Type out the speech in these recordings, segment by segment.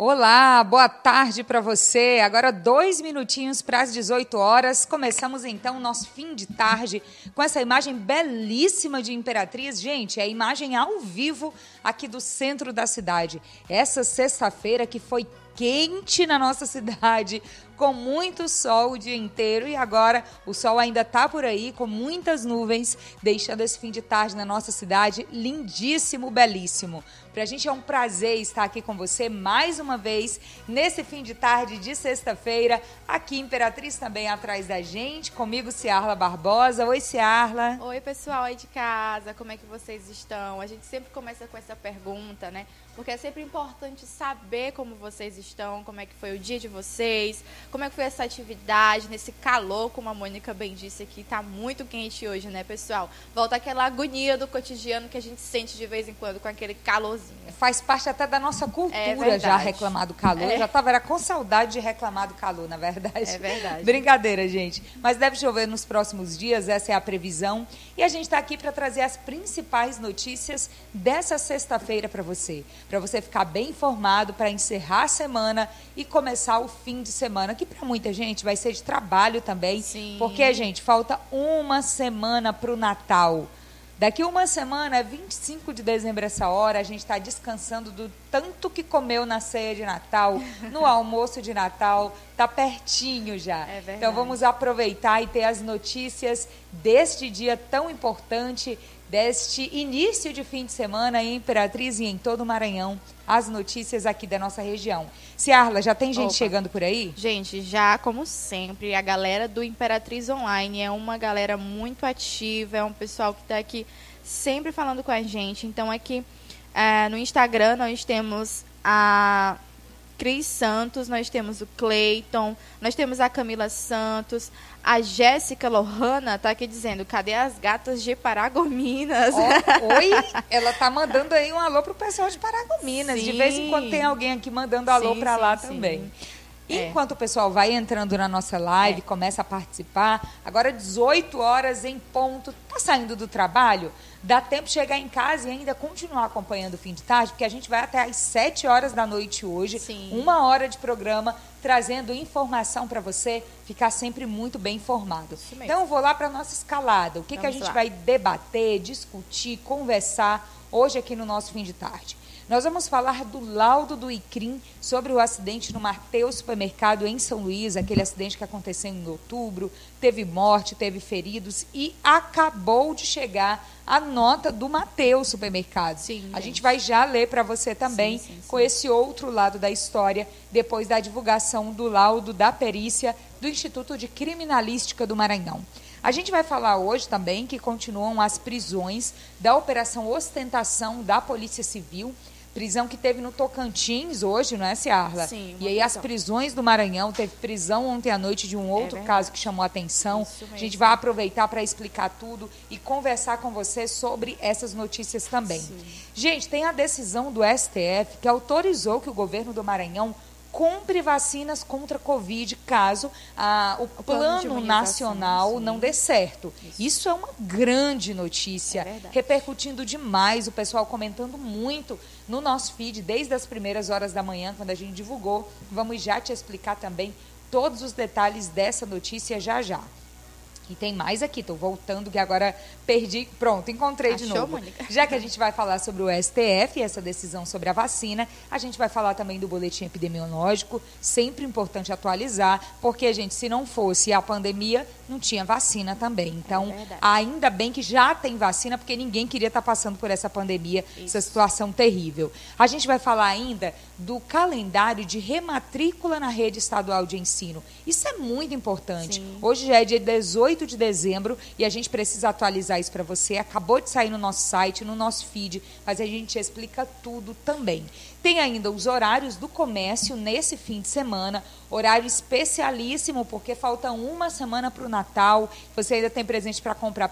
Olá, boa tarde para você. Agora dois minutinhos para as 18 horas. Começamos então o nosso fim de tarde com essa imagem belíssima de Imperatriz. Gente, é a imagem ao vivo aqui do centro da cidade. Essa sexta-feira que foi quente na nossa cidade, com muito sol o dia inteiro e agora o sol ainda está por aí com muitas nuvens, deixando esse fim de tarde na nossa cidade lindíssimo, belíssimo. Para a gente é um prazer estar aqui com você mais uma vez nesse fim de tarde de sexta-feira, aqui Imperatriz também atrás da gente, comigo Ciarla Barbosa. Oi, Ciarla. Oi, pessoal aí de casa, como é que vocês estão? A gente sempre começa com essa pergunta, né? Porque é sempre importante saber como vocês estão, como é que foi o dia de vocês, como é que foi essa atividade nesse calor, como a Mônica bem disse aqui, tá muito quente hoje, né, pessoal? Volta aquela agonia do cotidiano que a gente sente de vez em quando com aquele calorzinho. Faz parte até da nossa cultura é já reclamar do calor. É. Eu já estava era com saudade de reclamar do calor, na verdade. É verdade. Brincadeira, gente. Mas deve chover nos próximos dias, essa é a previsão. E a gente está aqui para trazer as principais notícias dessa sexta-feira para você para você ficar bem informado para encerrar a semana e começar o fim de semana, que para muita gente vai ser de trabalho também. Sim. Porque, gente, falta uma semana para o Natal. Daqui uma semana, é 25 de dezembro essa hora, a gente está descansando do tanto que comeu na ceia de Natal, no almoço de Natal, tá pertinho já. É então vamos aproveitar e ter as notícias deste dia tão importante deste início de fim de semana em Imperatriz e em todo o Maranhão, as notícias aqui da nossa região. Ciarla, já tem gente Opa. chegando por aí? Gente, já como sempre, a galera do Imperatriz Online é uma galera muito ativa, é um pessoal que está aqui sempre falando com a gente. Então aqui é, no Instagram nós temos a Cris Santos, nós temos o Cleiton, nós temos a Camila Santos, a Jéssica Lohana está aqui dizendo, cadê as gatas de Paragominas? Oh, oi, ela tá mandando aí um alô pro pessoal de Paragominas. Sim. De vez em quando tem alguém aqui mandando alô para lá sim. também. É. Enquanto o pessoal vai entrando na nossa live, é. começa a participar, agora 18 horas em ponto, tá saindo do trabalho? Dá tempo de chegar em casa e ainda continuar acompanhando o fim de tarde, porque a gente vai até às 7 horas da noite hoje, Sim. uma hora de programa, trazendo informação para você ficar sempre muito bem informado. Então, vou lá para a nossa escalada. O que, que a gente lá. vai debater, discutir, conversar hoje aqui no nosso fim de tarde? Nós vamos falar do laudo do ICRIM sobre o acidente no Mateus Supermercado em São Luís, aquele acidente que aconteceu em outubro, teve morte, teve feridos e acabou de chegar a nota do Mateus Supermercado. Sim, a gente vai já ler para você também sim, sim, com esse outro lado da história, depois da divulgação do laudo da perícia do Instituto de Criminalística do Maranhão. A gente vai falar hoje também que continuam as prisões da Operação Ostentação da Polícia Civil prisão que teve no Tocantins hoje, não é, Ciarla? Sim. E aí prisão. as prisões do Maranhão, teve prisão ontem à noite de um outro é caso que chamou a atenção. A gente vai aproveitar para explicar tudo e conversar com você sobre essas notícias também. Sim. Gente, tem a decisão do STF que autorizou que o governo do Maranhão compre vacinas contra a Covid caso ah, o, o, plano, plano nacional sim. não dê certo. Isso. Isso. é uma grande notícia, é repercutindo demais, o pessoal comentando muito no nosso feed desde as primeiras horas da manhã, quando a gente divulgou. Vamos já te explicar também todos os detalhes dessa notícia já já. E tem mais aqui, estou voltando, que agora perdi. Pronto, encontrei Achou, de novo. Mônica? Já que a gente vai falar sobre o STF, essa decisão sobre a vacina, a gente vai falar também do boletim epidemiológico, sempre importante atualizar, porque, gente, se não fosse a pandemia, não tinha vacina também. Então, é ainda bem que já tem vacina, porque ninguém queria estar passando por essa pandemia, Isso. essa situação terrível. A gente vai falar ainda do calendário de rematrícula na rede estadual de ensino. Isso é muito importante. Sim. Hoje já é dia 18 de dezembro e a gente precisa atualizar isso para você. Acabou de sair no nosso site, no nosso feed, mas a gente explica tudo também. Tem ainda os horários do comércio nesse fim de semana, horário especialíssimo, porque falta uma semana para o Natal. Você ainda tem presente para comprar,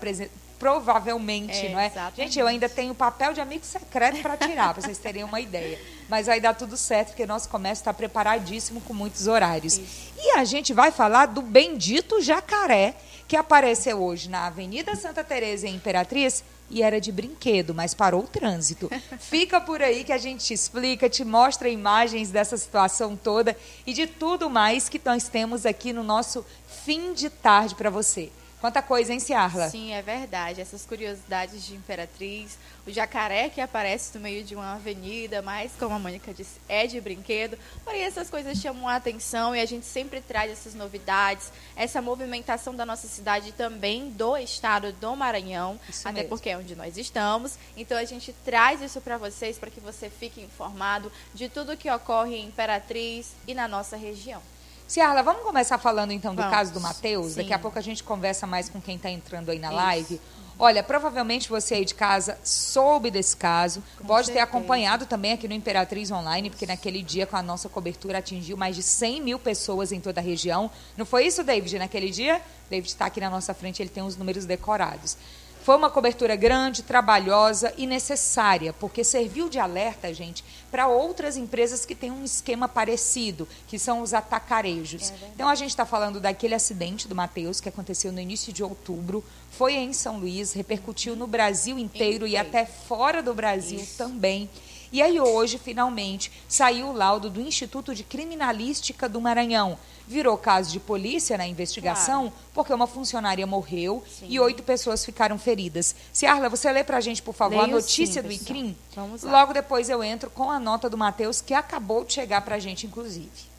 provavelmente, é, não é? Exatamente. Gente, eu ainda tenho papel de amigo secreto para tirar, para vocês terem uma ideia. Mas vai dar tudo certo, porque nosso comércio está preparadíssimo com muitos horários. Isso. E a gente vai falar do bendito jacaré, que apareceu hoje na Avenida Santa Teresa em Imperatriz e era de brinquedo, mas parou o trânsito. Fica por aí que a gente te explica, te mostra imagens dessa situação toda e de tudo mais que nós temos aqui no nosso fim de tarde para você. Quanta coisa, hein, Ciarla? Sim, é verdade. Essas curiosidades de Imperatriz, o jacaré que aparece no meio de uma avenida, mas, como a Mônica disse, é de brinquedo. Porém, essas coisas chamam a atenção e a gente sempre traz essas novidades, essa movimentação da nossa cidade também do estado do Maranhão, Isso até mesmo. porque é onde nós estamos. Então, a gente traz isso para vocês, para que você fique informado de tudo que ocorre em Imperatriz e na nossa região. Ciarla, vamos começar falando então do Vamos. caso do Matheus? Daqui a pouco a gente conversa mais com quem está entrando aí na Isso. live. Olha, provavelmente você aí de casa soube desse caso, Com pode ter certeza. acompanhado também aqui no Imperatriz Online, porque naquele dia com a nossa cobertura atingiu mais de 100 mil pessoas em toda a região. Não foi isso, David, naquele dia? David está aqui na nossa frente, ele tem os números decorados. Foi uma cobertura grande, trabalhosa e necessária, porque serviu de alerta, gente, para outras empresas que têm um esquema parecido, que são os atacarejos. então a gente está falando daquele acidente do Matheus que aconteceu no início de outubro, foi em São Luís, repercutiu no Brasil inteiro e Inteiro. até fora do Brasil Isso. também. E aí hoje, finalmente, saiu o laudo do Instituto de Criminalística do Maranhão. Virou caso de polícia na investigação, porque uma funcionária morreu Sim. e oito pessoas ficaram feridas. Ciarla, você lê pra gente, por favor, a Leio notícia sim, do. ICRIM? Vamos lá. Logo depois eu entro com a nota do Matheus, que acabou de chegar pra gente, inclusive.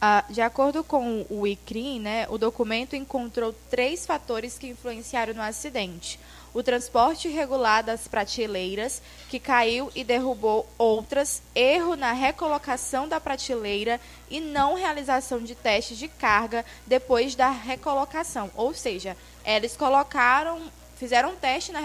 Ah, de acordo com o ICRIM, né, o documento encontrou três fatores que influenciaram no acidente. O transporte irregular das prateleiras, que caiu e derrubou outras, erro na recolocação da prateleira e não realização de testes de carga depois da recolocação. Ou seja, eles colocaram, fizeram um teste na,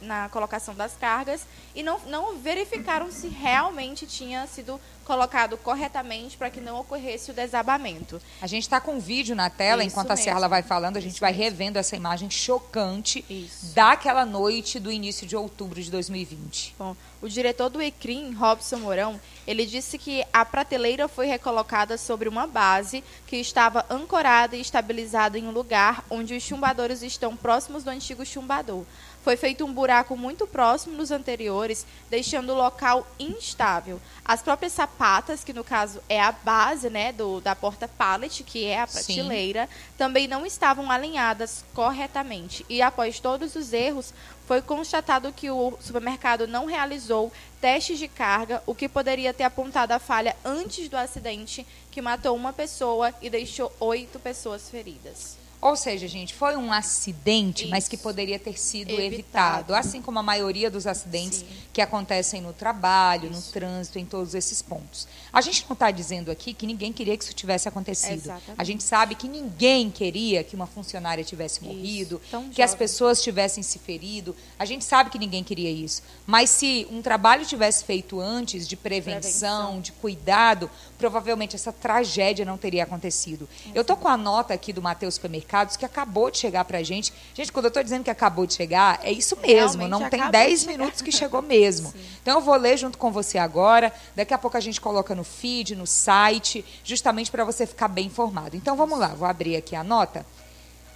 na colocação das cargas e não, não verificaram se realmente tinha sido colocado corretamente para que não ocorresse o desabamento. A gente está com um vídeo na tela, Isso enquanto a mesmo. Ciarla vai falando, a gente Isso vai mesmo. revendo essa imagem chocante Isso. daquela noite do início de outubro de 2020. Bom, o diretor do ECRIM, Robson Mourão, ele disse que a prateleira foi recolocada sobre uma base que estava ancorada e estabilizada em um lugar onde os chumbadores estão próximos do antigo chumbador. Foi feito um buraco muito próximo dos anteriores, deixando o local instável. As próprias sapatas, que no caso é a base né, do, da porta pallet, que é a Sim. prateleira, também não estavam alinhadas corretamente. E após todos os erros, foi constatado que o supermercado não realizou testes de carga, o que poderia ter apontado a falha antes do acidente, que matou uma pessoa e deixou oito pessoas feridas. Ou seja, gente, foi um acidente, mas Isso. que poderia ter sido Evitado. evitado. Assim como a maioria dos acidentes Sim. que acontecem no trabalho, no Isso. trânsito, em todos esses pontos. A gente não está dizendo aqui que ninguém queria que isso tivesse acontecido. Exatamente. A gente sabe que ninguém queria que uma funcionária tivesse morrido, que as jovem. pessoas tivessem se ferido. A gente sabe que ninguém queria isso. Mas se um trabalho tivesse feito antes de prevenção, Prevenção. de cuidado, provavelmente essa tragédia não teria acontecido. Eu tô com a nota aqui do Matheus Supermercados que acabou de chegar pra gente. Gente, quando eu tô dizendo que acabou de chegar, é isso mesmo. Realmente não tem acabou 10 de chegar. minutos que chegou mesmo. Então eu vou ler junto com você agora. Daqui a pouco a gente coloca no feed, no site, justamente para você ficar bem informado. Então vamos lá, vou abrir aqui a nota.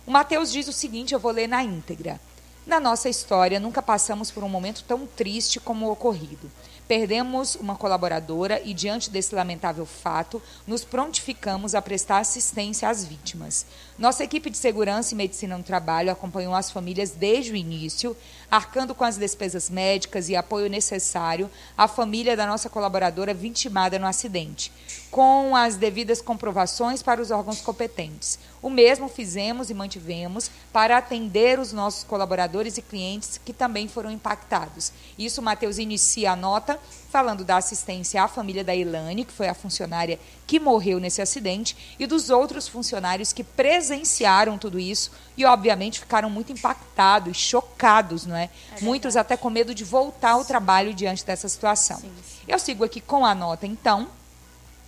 O Mateus diz o seguinte, eu vou ler na íntegra. Na nossa história, nunca passamos por um momento tão triste como o ocorrido. Perdemos uma colaboradora e, diante desse lamentável fato, nos prontificamos a prestar assistência às vítimas. Nossa equipe de segurança e medicina no trabalho acompanhou as famílias desde o início, arcando com as despesas médicas e apoio necessário à família da nossa colaboradora vitimada no acidente, com as devidas comprovações para os órgãos competentes. O mesmo fizemos e mantivemos para atender os nossos colaboradores e clientes que também foram impactados. Isso, Matheus inicia a nota falando da assistência à família da Ilane, que foi a funcionária que morreu nesse acidente, e dos outros funcionários que presenciaram tudo isso e, obviamente, ficaram muito impactados, chocados, não é? Muitos até com medo de voltar ao trabalho diante dessa situação. Sim, sim. Eu sigo aqui com a nota, então.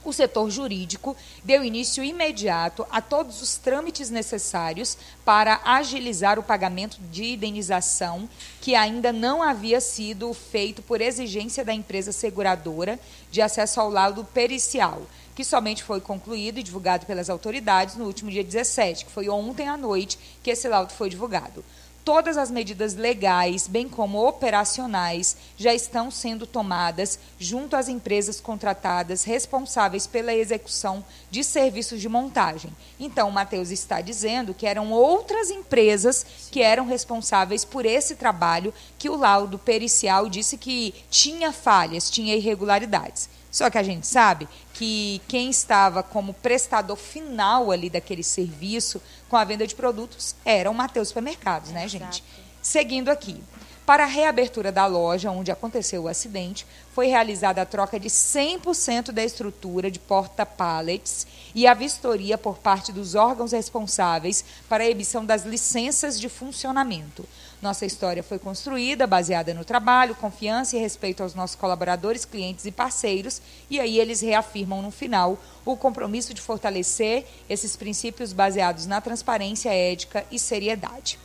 O setor jurídico deu início imediato a todos os trâmites necessários para agilizar o pagamento de indenização que ainda não havia sido feito por exigência da empresa seguradora de acesso ao laudo pericial, que somente foi concluído e divulgado pelas autoridades no último dia 17, que foi ontem à noite que esse laudo foi divulgado. Todas as medidas legais, bem como operacionais, já estão sendo tomadas junto às empresas contratadas responsáveis pela execução de serviços de montagem. Então, o Matheus está dizendo que eram outras empresas que eram responsáveis por esse trabalho que o laudo pericial disse que tinha falhas, tinha irregularidades. Só que a gente sabe que quem estava como prestador final ali daquele serviço com a venda de produtos era o Mateus Supermercados, né, Exato. gente? Seguindo aqui. Para a reabertura da loja onde aconteceu o acidente, foi realizada a troca de 100% da estrutura de porta-pallets e a vistoria por parte dos órgãos responsáveis para a emissão das licenças de funcionamento. Nossa história foi construída baseada no trabalho, confiança e respeito aos nossos colaboradores, clientes e parceiros, e aí eles reafirmam no final o compromisso de fortalecer esses princípios baseados na transparência ética e seriedade.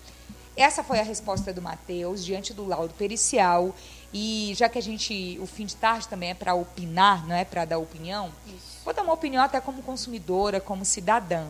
Essa foi a resposta do Matheus diante do laudo pericial. E já que a gente, o fim de tarde também é para opinar, não é para dar opinião, Isso. vou dar uma opinião até como consumidora, como cidadã.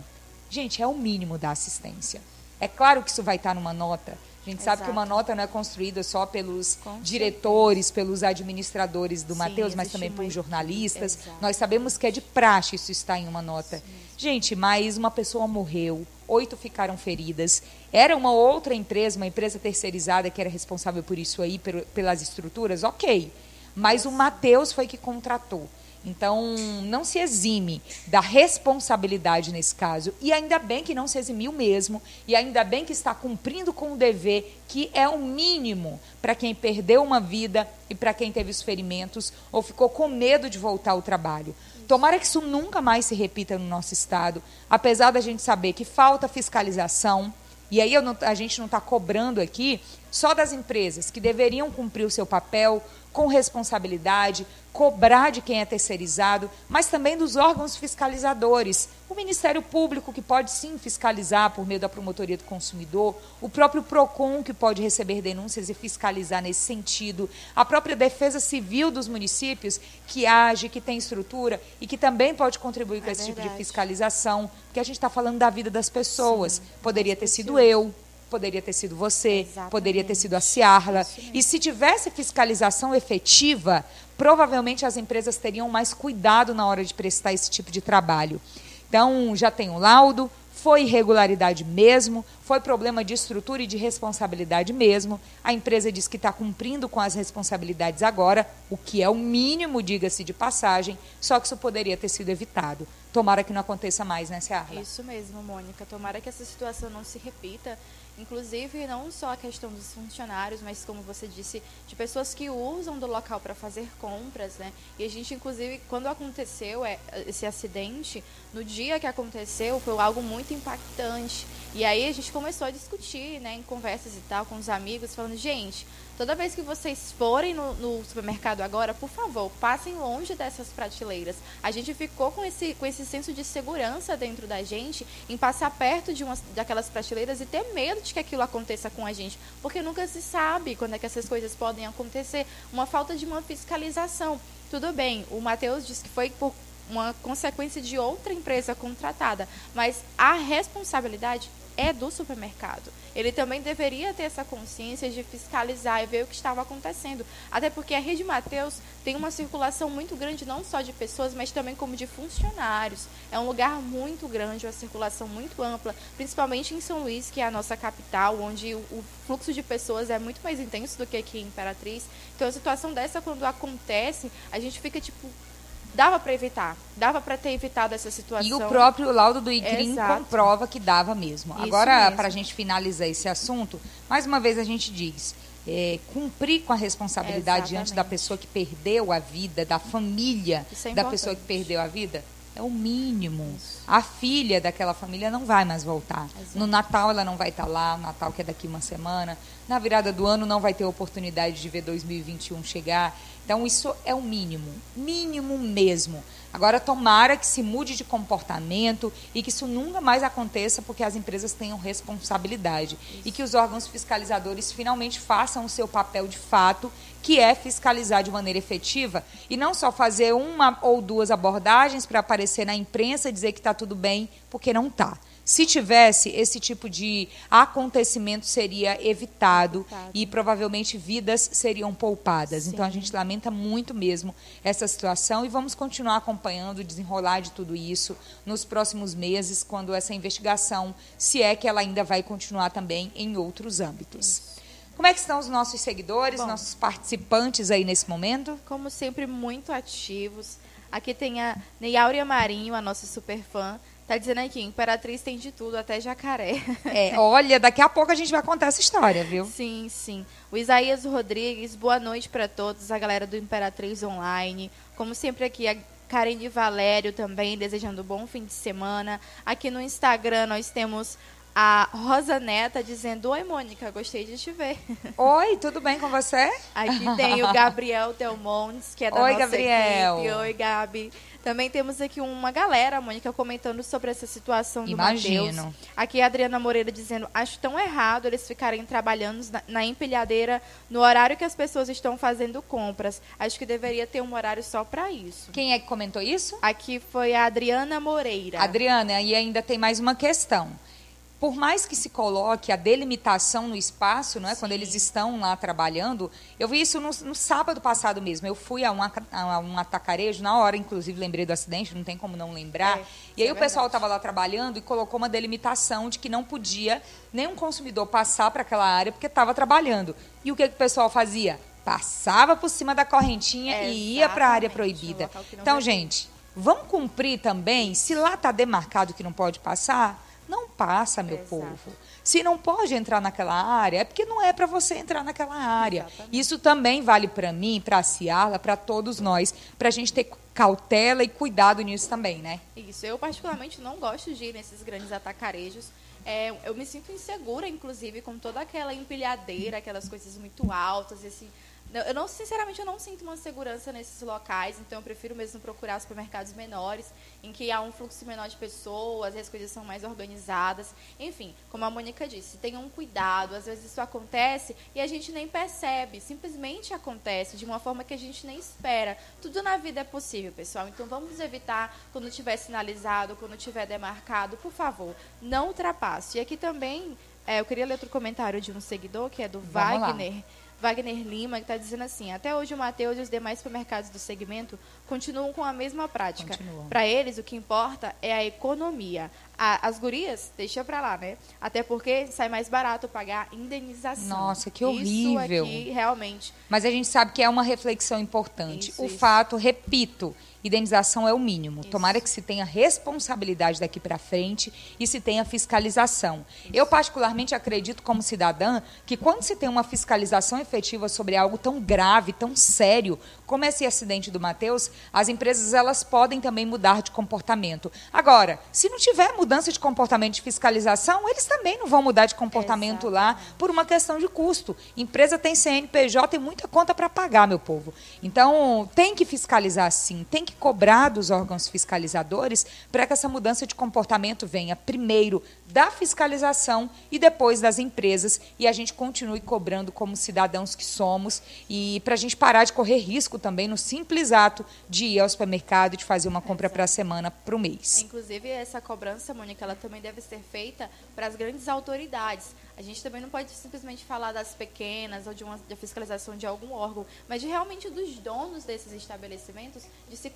Gente, é o mínimo da assistência. É claro que isso vai estar numa nota, a gente Exato. sabe que uma nota não é construída só pelos diretores, pelos administradores do Mateus, mas também por jornalistas. Exato. Nós sabemos que é de praxe isso está em uma nota. Sim. Gente, mas uma pessoa morreu, oito ficaram feridas. Era uma outra empresa, uma empresa terceirizada que era responsável por isso aí, pelas estruturas, ok. Mas o Mateus foi que contratou. Então, não se exime da responsabilidade nesse caso. E ainda bem que não se eximiu mesmo. E ainda bem que está cumprindo com o dever, que é o mínimo para quem perdeu uma vida e para quem teve os ferimentos ou ficou com medo de voltar ao trabalho. Tomara que isso nunca mais se repita no nosso Estado, apesar da gente saber que falta fiscalização. E aí não, a gente não está cobrando aqui só das empresas que deveriam cumprir o seu papel com responsabilidade, cobrar de quem é terceirizado, mas também dos órgãos fiscalizadores. O Ministério Público, que pode sim fiscalizar por meio da promotoria do consumidor, o próprio PROCON, que pode receber denúncias e fiscalizar nesse sentido, a própria Defesa Civil dos municípios, que age, que tem estrutura e que também pode contribuir com é esse verdade. tipo de fiscalização, porque a gente está falando da vida das pessoas. Sim, Poderia ter sido eu, poderia ter sido você, Exatamente. poderia ter sido a Ciarla. E se tivesse fiscalização efetiva, provavelmente as empresas teriam mais cuidado na hora de prestar esse tipo de trabalho. Então, já tem o laudo, foi irregularidade mesmo, foi problema de estrutura e de responsabilidade mesmo. A empresa diz que está cumprindo com as responsabilidades agora, o que é o mínimo, diga-se de passagem, só que isso poderia ter sido evitado. Tomara que não aconteça mais, né, Ciarla? Isso mesmo, Mônica. Tomara que essa situação não se repita Inclusive, não só a questão dos funcionários, mas como você disse, de pessoas que usam do local para fazer compras, né? E a gente, inclusive, quando aconteceu é, esse acidente, no dia que aconteceu, foi algo muito impactante. E aí a gente começou a discutir, né, em conversas e tal, com os amigos, falando, gente, Toda vez que vocês forem no, no, supermercado agora, por favor, passem longe dessas prateleiras. A gente ficou com esse, com esse senso de segurança dentro da gente em passar perto de uma, daquelas prateleiras e ter medo de que aquilo aconteça com a gente. Porque nunca se sabe quando é que essas coisas podem acontecer. Uma falta de uma fiscalização. Tudo bem, o Matheus disse que foi por uma consequência de outra empresa contratada, mas a responsabilidade é do supermercado. Ele também deveria ter essa consciência de fiscalizar e ver o que estava acontecendo. Até porque a Rede Mateus tem uma circulação muito grande, não só de pessoas, mas também como de funcionários. É um lugar muito grande, uma circulação muito ampla, principalmente em São Luís, que é a nossa capital, onde o fluxo de pessoas é muito mais intenso do que aqui em Imperatriz. Então, a situação dessa, quando acontece, a gente fica tipo, dava para evitar, dava para ter evitado essa situação. E o próprio laudo do IGRIM comprova que dava mesmo. Isso Agora, para a gente finalizar esse assunto, mais uma vez a gente diz, é, cumprir com a responsabilidade diante da pessoa que perdeu a vida, da família é da pessoa que perdeu a vida, é o mínimo. Isso. A filha daquela família não vai mais voltar. Exato. No Natal ela não vai estar lá, no Natal que é daqui uma semana. Na virada do ano não vai ter oportunidade de ver 2021 chegar. Então isso é o mínimo, mínimo mesmo. Agora tomara que se mude de comportamento e que isso nunca mais aconteça porque as empresas tenham responsabilidade isso. e que os órgãos fiscalizadores finalmente façam o seu papel de fato, que é fiscalizar de maneira efetiva e não só fazer uma ou duas abordagens para aparecer na imprensa e dizer que está tudo bem, porque não está Se tivesse, esse tipo de acontecimento seria evitado, evitado. e provavelmente vidas seriam poupadas. Sim. Então a gente lamenta muito mesmo essa situação e vamos continuar acompanhando o desenrolar de tudo isso nos próximos meses, quando essa investigação, se é que ela ainda vai continuar também em outros âmbitos. Isso. Como é que estão os nossos seguidores, Bom, nossos participantes aí nesse momento? Como sempre, muito ativos. Aqui tem a Neyáurea Marinho, a nossa super fã. Tá dizendo aqui, Imperatriz tem de tudo, até jacaré. É, olha, daqui a pouco a gente vai contar essa história, viu? Sim, sim. O Isaías Rodrigues, boa noite para todos, a galera do Imperatriz Online. Como sempre aqui, a Karen de Valério também, desejando um bom fim de semana. Aqui no Instagram nós temos a Rosa Neta dizendo: Oi, Mônica, gostei de te ver. Oi, tudo bem com você? Aqui tem o Gabriel Telmontes, que é da Oi, nossa Gabriel. equipe. Oi, Gabi. Também temos aqui uma galera, Mônica, comentando sobre essa situação do Imagino. Mateus. Aqui a Adriana Moreira dizendo: Acho tão errado eles ficarem trabalhando na, na empilhadeira no horário que as pessoas estão fazendo compras. Acho que deveria ter um horário só para isso. Quem é que comentou isso? Aqui foi a Adriana Moreira. Adriana, e ainda tem mais uma questão por mais que se coloque a delimitação no espaço, não é? quando eles estão lá trabalhando, eu vi isso no, no sábado passado mesmo. Eu fui a um, a um, atacarejo, na hora, inclusive, lembrei do acidente, não tem como não lembrar. É, e aí é o pessoal estava lá trabalhando e colocou uma delimitação de que não podia nenhum consumidor passar para aquela área porque estava trabalhando. E o que, que o pessoal fazia? Passava por cima da correntinha é, e ia para a área proibida. Então, gente, vamos cumprir também, se lá está demarcado que não pode passar não passa, meu Exato. povo. Se não pode entrar naquela área, é porque não é para você entrar naquela área. Exatamente. Isso também vale para mim, para a Ciarla, para todos nós, para a gente ter cautela e cuidado nisso também, né? Isso. Eu, particularmente, não gosto de ir nesses grandes atacarejos. É, eu me sinto insegura, inclusive, com toda aquela empilhadeira, aquelas coisas muito altas, esse eu não, sinceramente, eu não sinto uma segurança nesses locais, então eu prefiro mesmo procurar supermercados menores, em que há um fluxo menor de pessoas, as coisas são mais organizadas. Enfim, como a Mônica disse, tenham um cuidado. Às vezes isso acontece e a gente nem percebe, simplesmente acontece de uma forma que a gente nem espera. Tudo na vida é possível, pessoal. Então vamos evitar quando tiver sinalizado, quando tiver demarcado, por favor, não ultrapasse. E aqui também, é, eu queria ler outro comentário de um seguidor, que é do Vamos Wagner. Lá Wagner Lima, que está dizendo assim: até hoje o Mateus e os demais supermercados do segmento continuam com a mesma prática. Para eles, o que importa é a economia. A, as gurias, deixa para lá, né? Até porque sai mais barato pagar indenização. Nossa, que horrível. Isso aqui, realmente. Mas a gente sabe que é uma reflexão importante. Isso, o isso. fato, repito, indenização é o mínimo. Isso. Tomara que se tenha responsabilidade daqui para frente e se tenha fiscalização. Isso. Eu, particularmente, acredito, como cidadã, que quando se tem uma fiscalização efetiva sobre algo tão grave, tão sério, como esse acidente do Matheus, as empresas elas podem também mudar de comportamento. Agora, se não tiver mudança de comportamento de fiscalização, eles também não vão mudar de comportamento lá por uma questão de custo. Empresa tem CNPJ, tem muita conta para pagar, meu povo. Então, tem que fiscalizar sim, tem que que cobrar dos órgãos fiscalizadores para que essa mudança de comportamento venha primeiro da fiscalização e depois das empresas e a gente continue cobrando como cidadãos que somos e para a gente parar de correr risco também no simples ato de ir ao supermercado e de fazer uma compra para a semana, para o mês. Inclusive, essa cobrança, Mônica, ela também deve ser feita para as grandes autoridades. A gente também não pode simplesmente falar das pequenas ou de uma de fiscalização de algum órgão, mas de realmente dos donos desses estabelecimentos de se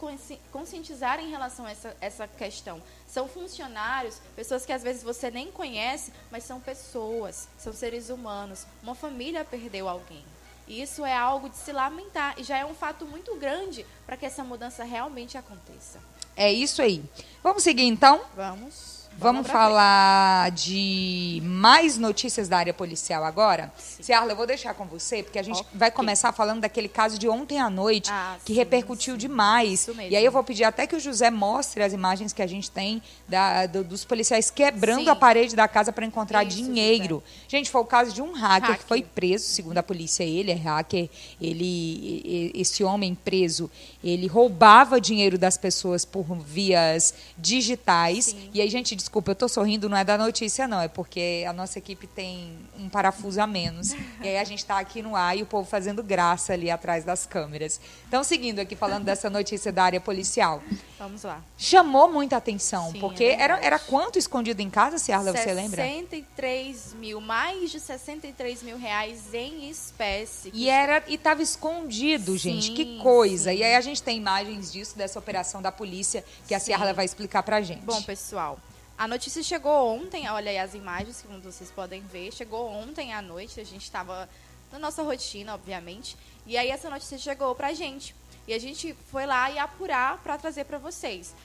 conscientizar em relação a essa, essa questão. São funcionários, pessoas que às vezes você nem conhece, mas são pessoas, são seres humanos. Uma família perdeu alguém. E isso é algo de se lamentar e já é um fato muito grande para que essa mudança realmente aconteça. É isso aí. Vamos seguir então? Vamos. Vamos falar de mais notícias da área policial agora? Ciarla, eu vou deixar com você, porque a gente okay. vai começar falando daquele caso de ontem à noite, ah, que sim, repercutiu sim. demais. E aí eu vou pedir até que o José mostre as imagens que a gente tem da, do, dos policiais quebrando a parede da casa para encontrar Isso, dinheiro. José. Gente, foi o caso de um hacker, hacker, que foi preso, segundo a polícia, ele é hacker. Ele, esse homem preso, ele roubava dinheiro das pessoas por vias digitais. E aí, gente, Desculpa, eu tô sorrindo, não é da notícia, não. É porque a nossa equipe tem um parafuso a menos. e aí a gente está aqui no ar e o povo fazendo graça ali atrás das câmeras. Então, seguindo aqui, falando dessa notícia da área policial. Vamos lá. Chamou muita atenção, Sim, porque é era, era quanto escondido em casa, Ciarla, você lembra? 63 mil, mais de 63 mil reais em espécie. E era e estava escondido, gente. Que Sim, coisa. sim. E aí a gente tem imagens disso, dessa operação da polícia, que a Sim. Ciarla vai explicar pra gente. Bom, pessoal, a notícia chegou ontem, olha aí as imagens, como vocês podem ver, chegou ontem à noite, a gente estava na nossa rotina, obviamente, e aí essa notícia chegou pra gente. E a gente foi lá e apurar para trazer para vocês.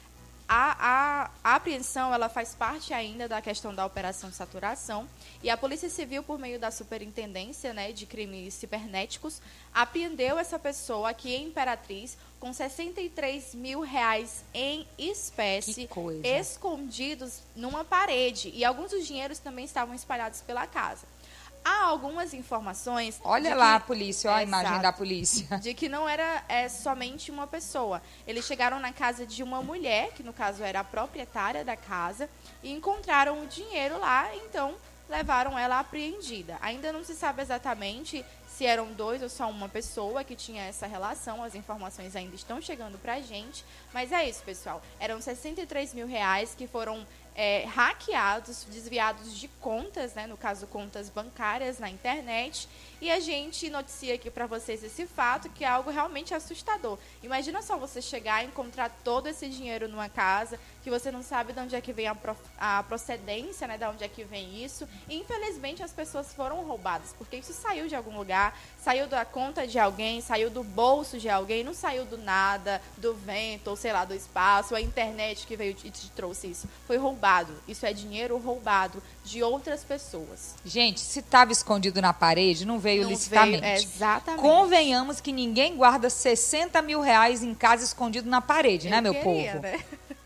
A, a, a apreensão ela faz parte ainda da questão da operação saturação. E a Polícia Civil, por meio da Superintendência né, de Crimes Cibernéticos, apreendeu essa pessoa aqui em Imperatriz com 63 mil reais em espécie escondidos numa parede. E alguns dos dinheiros também estavam espalhados pela casa. Há algumas informações. Olha lá a que- polícia, olha a imagem Exato. da polícia. de que não era é, somente uma pessoa. Eles chegaram na casa de uma mulher, que no caso era a proprietária da casa, e encontraram o dinheiro lá, então levaram ela apreendida. Ainda não se sabe exatamente se eram dois ou só uma pessoa que tinha essa relação, as informações ainda estão chegando pra gente, mas é isso, pessoal. Eram 63 mil reais que foram é, hackeados, desviados de contas, né, no caso contas bancárias na internet, e a gente noticia aqui para vocês esse fato que é algo realmente assustador. Imagina só você chegar e encontrar todo esse dinheiro numa casa que você não sabe de onde é que vem a, a procedência, né, de onde é que vem isso. E infelizmente as pessoas foram roubadas, porque isso saiu de algum lugar, saiu da conta de alguém, saiu do bolso de alguém, não saiu do nada, do vento, ou sei lá, do espaço, a internet que veio e te trouxe isso. Foi roubado. Isso é dinheiro roubado de outras pessoas. Gente, se estava escondido na parede, não veio Não licitamente. veio- exatamente. Convenhamos que ninguém guarda 60 mil reais em casa escondido na parede, né, Eu meu queria, povo? né?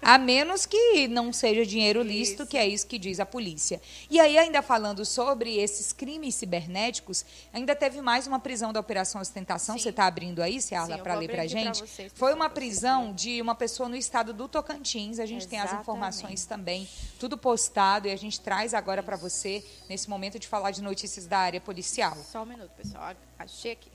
A menos que não seja dinheiro lícito, Isso. que é isso que diz a polícia. E aí, ainda falando sobre esses crimes cibernéticos, ainda teve mais uma prisão da Operação Ostentação. Sim. Você está abrindo aí, Ciarla, para ler para pra gente? vocês, Foi uma pra prisão de uma pessoa no estado do Tocantins. A gente tem as Exatamente. informações também, tudo postado, e a gente traz agora para você, nesse momento de falar de notícias da área policial. Só um minuto, pessoal. Achei aqui.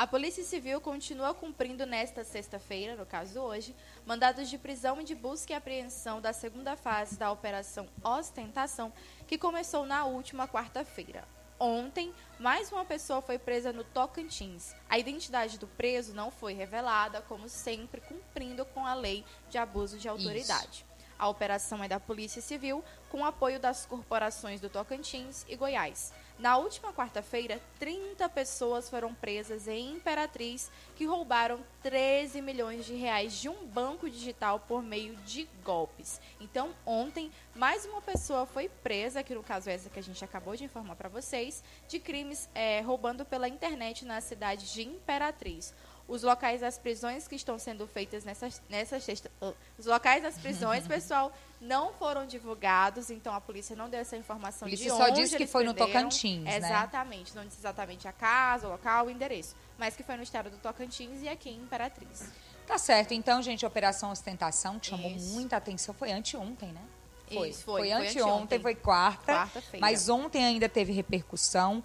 A Polícia Civil continua cumprindo nesta sexta-feira, no caso hoje, mandados de prisão e de busca e apreensão da segunda fase da Operação Ostentação, que começou na última quarta-feira. Ontem, mais uma pessoa foi presa no Tocantins. A identidade do preso não foi revelada, como sempre, cumprindo com a lei de abuso de autoridade. A operação é da Polícia Civil, com apoio das corporações do Tocantins e Goiás. Na última quarta-feira, 30 pessoas foram presas em Imperatriz que roubaram 13 milhões de reais de um banco digital por meio de golpes. Então, ontem, mais uma pessoa foi presa, que no caso é essa que a gente acabou de informar para vocês, de crimes eh, roubando pela internet na cidade de Imperatriz. Os locais das prisões que estão sendo feitas nessa, nessa sexta. ah, os locais das prisões, pessoal, não foram divulgados, então a polícia não deu essa informação A de polícia onde só disse que foi no prenderam. Tocantins, né? Exatamente, não disse exatamente a casa, o local, o endereço, mas que foi no estado do Tocantins e aqui em Imperatriz. Tá certo. Então, gente, Operação Ostentação, que chamou Isso. muita atenção, foi anteontem, né? Isso, foi, foi anteontem, anteontem. foi quarta. Quarta-feira. Mas ontem ainda teve repercussão.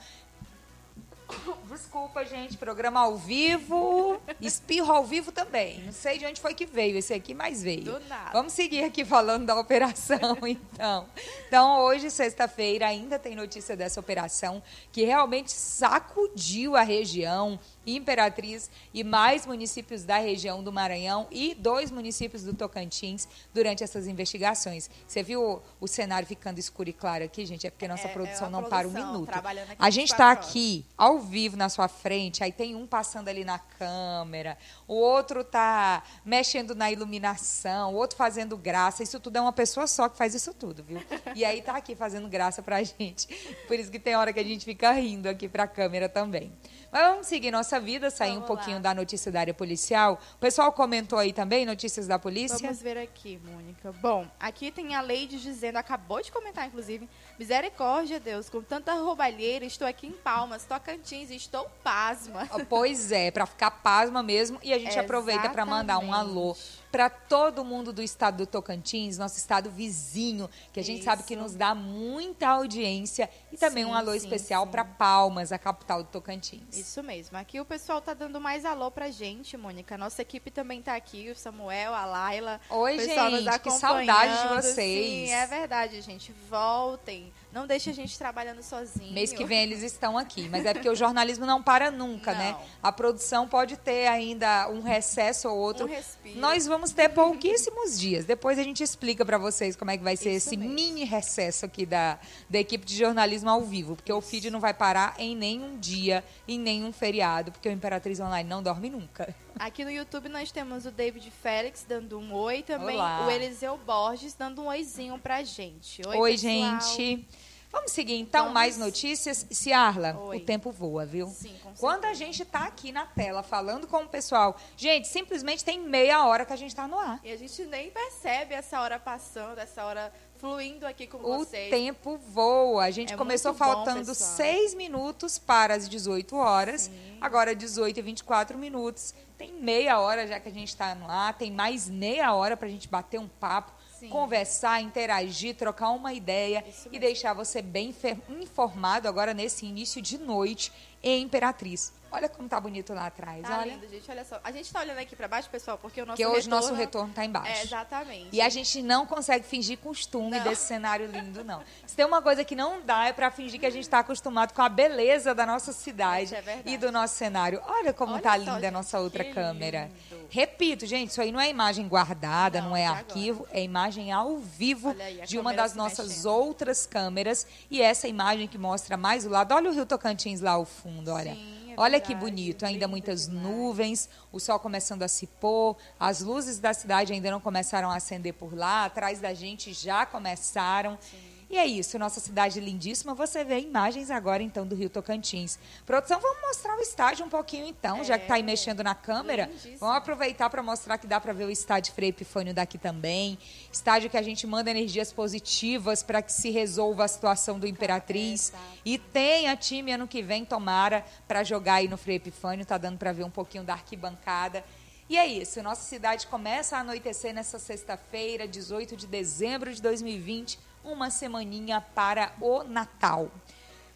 Desculpa, gente, programa ao vivo, espirro ao vivo também. Não sei de onde foi que veio esse aqui, mas veio. Do nada. Vamos seguir aqui falando da operação, então. Então, hoje, sexta-feira, ainda tem notícia dessa operação que realmente sacudiu a região, Imperatriz e mais municípios da região do Maranhão e dois municípios do Tocantins durante essas investigações. Você viu o, o cenário ficando escuro e claro aqui, gente? É porque nossa É, é produção a não para um produção, minuto. A gente está 24 horas. aqui ao vivo na sua frente, aí tem um passando ali na câmera, o outro tá mexendo na iluminação, o outro fazendo graça. Isso tudo é uma pessoa só que faz isso tudo, viu? E aí tá aqui fazendo graça pra gente. Por isso que tem hora que a gente fica rindo aqui pra câmera também. Mas vamos seguir nossa vida, sair um Vamos pouquinho lá. da notícia da área policial. O pessoal comentou aí também notícias da polícia. Vamos ver aqui, Mônica. Bom, aqui tem a Leide dizendo, acabou de comentar, inclusive, misericórdia, Deus, com tanta roubalheira, estou aqui em Palmas, Tocantins, e estou pasma. Pois é, pra ficar pasma mesmo. E a gente aproveita pra mandar um alô para todo mundo do estado do Tocantins, nosso estado vizinho, que a gente Isso. sabe que nos dá muita audiência. E também Sim, um alô sim, especial para Palmas, a capital do Tocantins. Isso mesmo. Aqui o pessoal tá dando mais alô pra gente, Mônica. Nossa equipe também tá aqui, o Samuel, a Laila. Oi, o pessoal nos gente, que saudade de vocês. Sim, é verdade, gente. Voltem. Não deixe a gente trabalhando sozinho. Mês que vem eles estão aqui, mas é porque o jornalismo não para nunca, Não. né? A produção pode ter ainda um recesso ou outro. Um respiro. Nós vamos ter pouquíssimos dias. Depois a gente explica para vocês como é que vai ser Isso esse mesmo. mini recesso aqui da, da equipe de jornalismo ao vivo, porque o feed não vai parar em nenhum dia, em nenhum feriado, porque o Imperatriz Online não dorme nunca. Aqui no YouTube nós temos o David Félix dando um oi também. Olá. O Eliseu Borges dando um oizinho pra gente. Oi, Oi, gente. Vamos seguir então, Vamos. mais notícias. Ciarla, Oi. o tempo voa, viu? Sim, com Quando a gente tá aqui na tela falando com o pessoal, gente, simplesmente tem meia hora que a gente tá no ar. E a gente nem percebe essa hora passando, essa hora fluindo aqui com O vocês. tempo voa. A gente É começou bom, faltando pessoal. seis minutos para as 18 horas. Sim. Agora 18 e 24 minutos. Tem meia hora já que a gente está ar. Tem mais meia hora para a gente bater um papo, Sim. conversar, interagir, trocar uma ideia e deixar você bem informado agora nesse início de noite em Imperatriz. Olha como tá bonito lá atrás. Tá olha. lindo, gente. Olha só. A gente tá olhando aqui pra baixo, pessoal, porque o nosso Que hoje retorno... nosso retorno tá embaixo. É, exatamente. E a gente não consegue fingir costume Não. desse cenário lindo, não. Se tem uma coisa que não dá é pra fingir que a gente está acostumado com a beleza da nossa cidade é e do nosso cenário. Olha como Olha tá só, linda a gente, nossa outra câmera. lindo. Repito, gente, isso aí não é imagem guardada, não, Não, é arquivo, é imagem ao vivo aí, a de uma das nossas mexendo. outras câmeras. E essa imagem que mostra mais o lado. Olha o Rio Tocantins lá ao fundo, olha. Sim, é olha que bonito, ainda muitas nuvens, o sol começando a se pôr, as luzes da cidade ainda não começaram a acender por lá, atrás da gente já começaram. E é isso, nossa cidade lindíssima. Você vê imagens agora então do Rio Tocantins. Produção, vamos mostrar o estádio um pouquinho então, já que está aí É, mexendo na câmera. lindíssimo. Vamos aproveitar para mostrar que dá para ver o estádio Frei Epifânio daqui também. Estádio que a gente manda energias positivas para que se resolva a situação do Imperatriz. exato. E tenha time ano que vem, tomara, para jogar aí no Frei Epifânio. Tá dando para ver um pouquinho da arquibancada. E é isso, nossa cidade começa a anoitecer nessa sexta-feira, 18 de dezembro de 2020, uma semaninha para o Natal.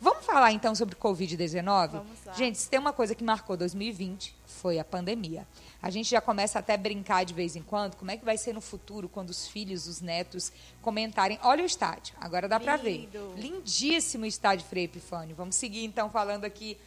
Vamos falar então sobre Covid-19? Vamos lá. Gente, se tem uma coisa que marcou 2020, foi a pandemia. A gente já começa até a brincar de vez em quando, como é que vai ser no futuro quando os filhos, os netos comentarem, olha o estádio, agora dá para ver. Lindíssimo estádio Frei Epifânio. Vamos seguir então falando aqui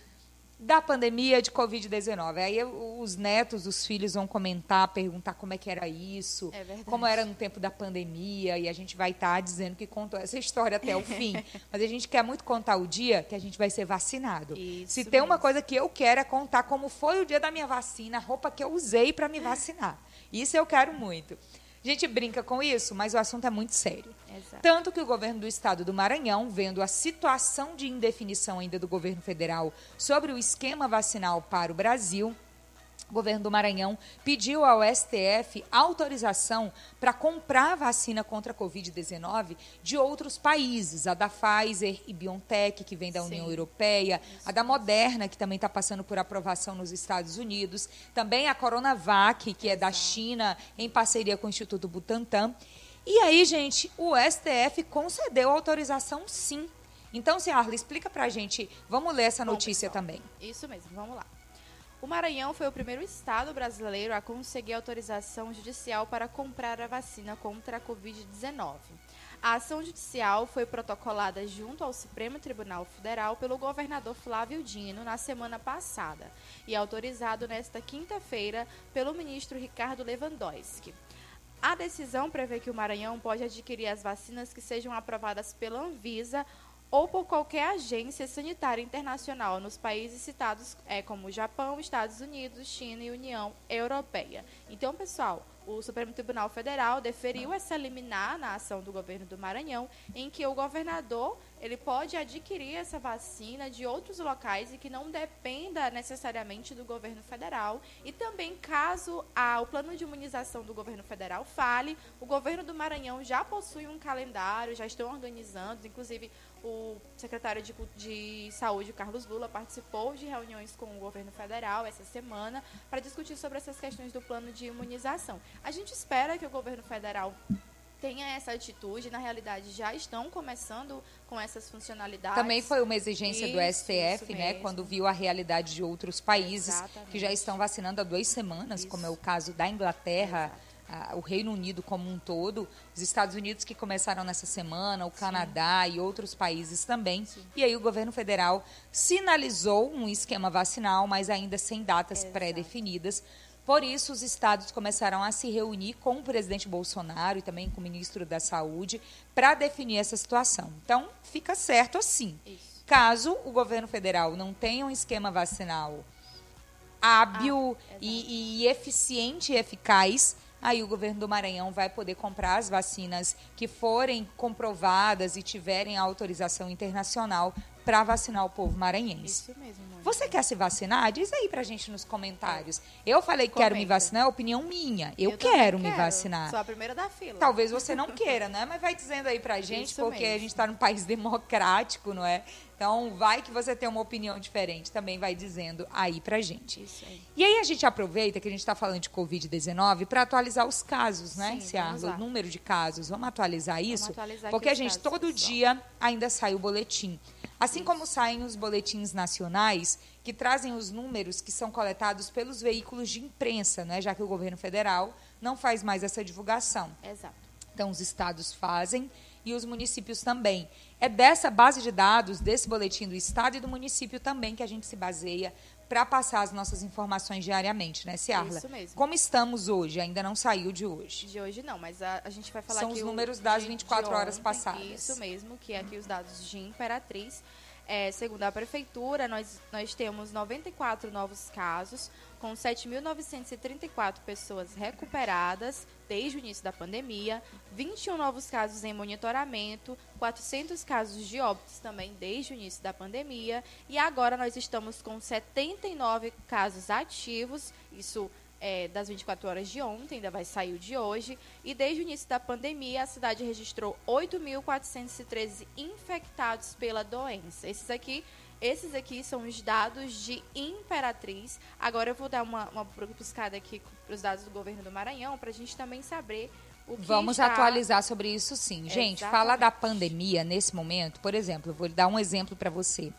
da pandemia de Covid-19. Aí os netos, os filhos vão comentar, perguntar como é que era isso, É como era no tempo da pandemia, e a gente vai estar dizendo que contou essa história até o fim. Mas a gente quer muito contar o dia que a gente vai ser vacinado. Isso Se tem uma mesmo. coisa que eu quero é contar como foi o dia da minha vacina, a roupa que eu usei para me vacinar. Isso eu quero muito. A gente brinca com isso, mas o assunto é muito sério. Exato. Tanto que o governo do estado do Maranhão, vendo a situação de indefinição ainda do governo federal sobre o esquema vacinal para o Brasil, o governo do Maranhão pediu ao STF autorização para comprar vacina contra a Covid-19 de outros países, a da Pfizer e BioNTech, que vem da Sim. União Europeia, a da Moderna, que também está passando por aprovação nos Estados Unidos, também a Coronavac, que é da China, em parceria com o Instituto Butantan. E aí, gente, o STF concedeu autorização sim. Então, Ciarla, explica pra gente. Vamos ler essa Bom, notícia pessoal, também. Isso mesmo, vamos lá. O Maranhão foi o primeiro estado brasileiro a conseguir autorização judicial para comprar a vacina contra a Covid-19. A ação judicial foi protocolada junto ao Supremo Tribunal Federal pelo governador Flávio Dino na semana passada e autorizado nesta quinta-feira pelo ministro Ricardo Lewandowski. A decisão prevê que o Maranhão pode adquirir as vacinas que sejam aprovadas pela Anvisa ou por qualquer agência sanitária internacional nos países citados é, como Japão, Estados Unidos, China e União Europeia. Então, pessoal, o Supremo Tribunal Federal deferiu essa liminar na ação do governo do Maranhão, em que o governador ele pode adquirir essa vacina de outros locais e que não dependa necessariamente do governo federal. E também, caso a, o plano de imunização do governo federal fale, o governo do Maranhão já possui um calendário, já estão organizando, inclusive o secretário de, de Saúde, Carlos Lula, participou de reuniões com o governo federal essa semana para discutir sobre essas questões do plano de imunização. A gente espera que o governo federal tenha essa atitude, na realidade já estão começando com essas funcionalidades. Também foi uma exigência isso, do STF, né, quando viu a realidade de outros países Exatamente. que já estão vacinando há duas semanas, isso. como é o caso da Inglaterra, o Reino Unido como um todo, os Estados Unidos que começaram nessa semana, o Canadá Sim. e outros países também. Sim. E aí o governo federal sinalizou um esquema vacinal, mas ainda sem datas pré-definidas por isso, os estados começaram a se reunir com o presidente Bolsonaro e também com o ministro da Saúde para definir essa situação. Então, fica certo assim. Isso. Caso o governo federal não tenha um esquema vacinal hábil ah, e, e eficiente e eficaz, aí o governo do Maranhão vai poder comprar as vacinas que forem comprovadas e tiverem autorização internacional para vacinar o povo maranhense. Isso mesmo. Você quer se vacinar? Diz aí pra gente nos comentários. Eu falei que Comenta. quero me vacinar, é opinião minha. Eu, eu quero me vacinar. Sou a primeira da fila. Talvez você não queira, né? Mas vai dizendo aí pra gente, Isso porque mesmo. a gente está num país democrático, não é? Então, vai que você tem uma opinião diferente, também vai dizendo aí pra gente. Isso aí. E aí a gente aproveita que a gente está falando de Covid-19 para atualizar os casos, né, Ciarla? O número de casos. Vamos atualizar isso? Vamos atualizar porque a gente, todo dia, ainda sai o boletim. Assim como saem os boletins nacionais, que trazem os números que são coletados pelos veículos de imprensa, né? já que o governo federal não faz mais essa divulgação. Exato. Então, os estados fazem e os municípios também. É dessa base de dados, desse boletim do estado e do município também, que a gente se baseia para passar as nossas informações diariamente, né, Ciarla? Isso mesmo. Como estamos hoje? Ainda não saiu de hoje. De hoje não, mas a, a gente vai falar São os números das 24 de horas passadas. Isso mesmo, que é aqui os dados de Imperatriz. É, segundo a Prefeitura, nós, nós temos 94 novos casos, com 7.934 pessoas recuperadas desde o início da pandemia, 21 novos casos em monitoramento, 400 casos de óbitos também desde o início da pandemia, e agora nós estamos com 79 casos ativos, isso é, das 24 horas de ontem, ainda vai sair o de hoje. E desde o início da pandemia, a cidade registrou 8.413 infectados pela doença. Esses aqui, esses aqui são os dados de Imperatriz. Agora eu vou dar uma, uma buscada aqui para os dados do governo do Maranhão, para a gente também saber o que Vamos está... atualizar sobre isso sim. Gente, fala da pandemia nesse momento, por exemplo, eu vou dar um exemplo para você.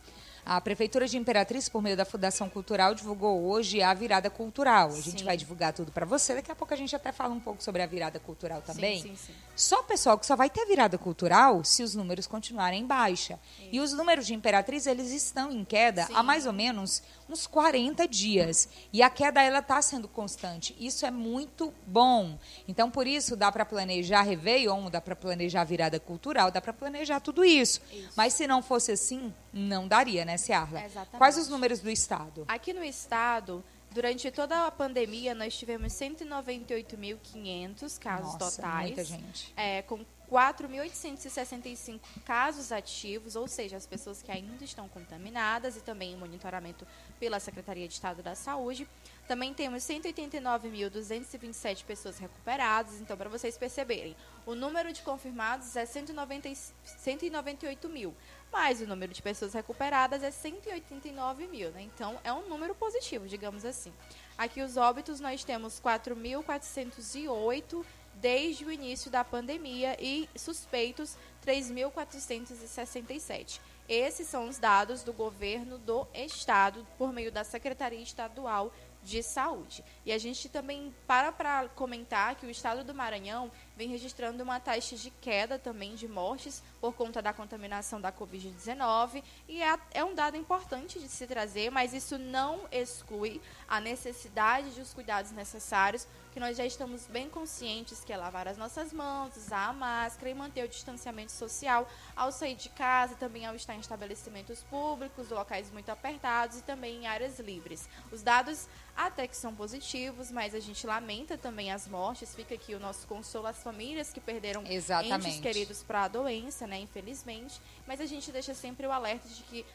A Prefeitura de Imperatriz, por meio da Fundação Cultural, divulgou hoje a virada cultural. A gente sim. vai divulgar tudo para você. Daqui a pouco a gente até fala um pouco sobre a virada cultural também. Sim, sim, sim. Só, pessoal, que só vai ter virada cultural se os números continuarem em baixa. E os números de Imperatriz, eles estão em queda há mais ou menos uns 40 dias. E a queda, ela está sendo constante. Isso é muito bom. Então, por isso, dá para planejar Réveillon, dá para planejar virada cultural, dá para planejar tudo isso. isso. Mas se não fosse assim, não daria, né, Ciarla? Exatamente. Quais os números do Estado? Aqui no Estado, durante toda a pandemia, nós tivemos 198.500 casos Nossa, totais. Muita gente. É, com 4.865 casos ativos, ou seja, as pessoas que ainda estão contaminadas e também em monitoramento pela Secretaria de Estado da Saúde. Também temos 189.227 pessoas recuperadas. Então, para vocês perceberem, o número de confirmados é 190, 198 mil, mas o número de pessoas recuperadas é 189 mil. Né? Então, é um número positivo, digamos assim. Aqui, os óbitos, nós temos 4.408 desde o início da pandemia e suspeitos 3.467. Esses são os dados do governo do estado por meio da Secretaria Estadual de saúde. E a gente também para para comentar que o estado do Maranhão vem registrando uma taxa de queda também de mortes por conta da contaminação da Covid-19 e é, é um dado importante de se trazer, mas isso não exclui a necessidade de os cuidados necessários que nós já estamos bem conscientes que é lavar as nossas mãos, usar a máscara e manter o distanciamento social ao sair de casa, também ao estar em estabelecimentos públicos, locais muito apertados e também em áreas livres. Os dados até que são positivos, mas a gente lamenta também as mortes. Fica aqui o nosso consolo às famílias que perderam Exatamente. entes queridos para a doença, né, infelizmente. Mas a gente deixa sempre o alerta de que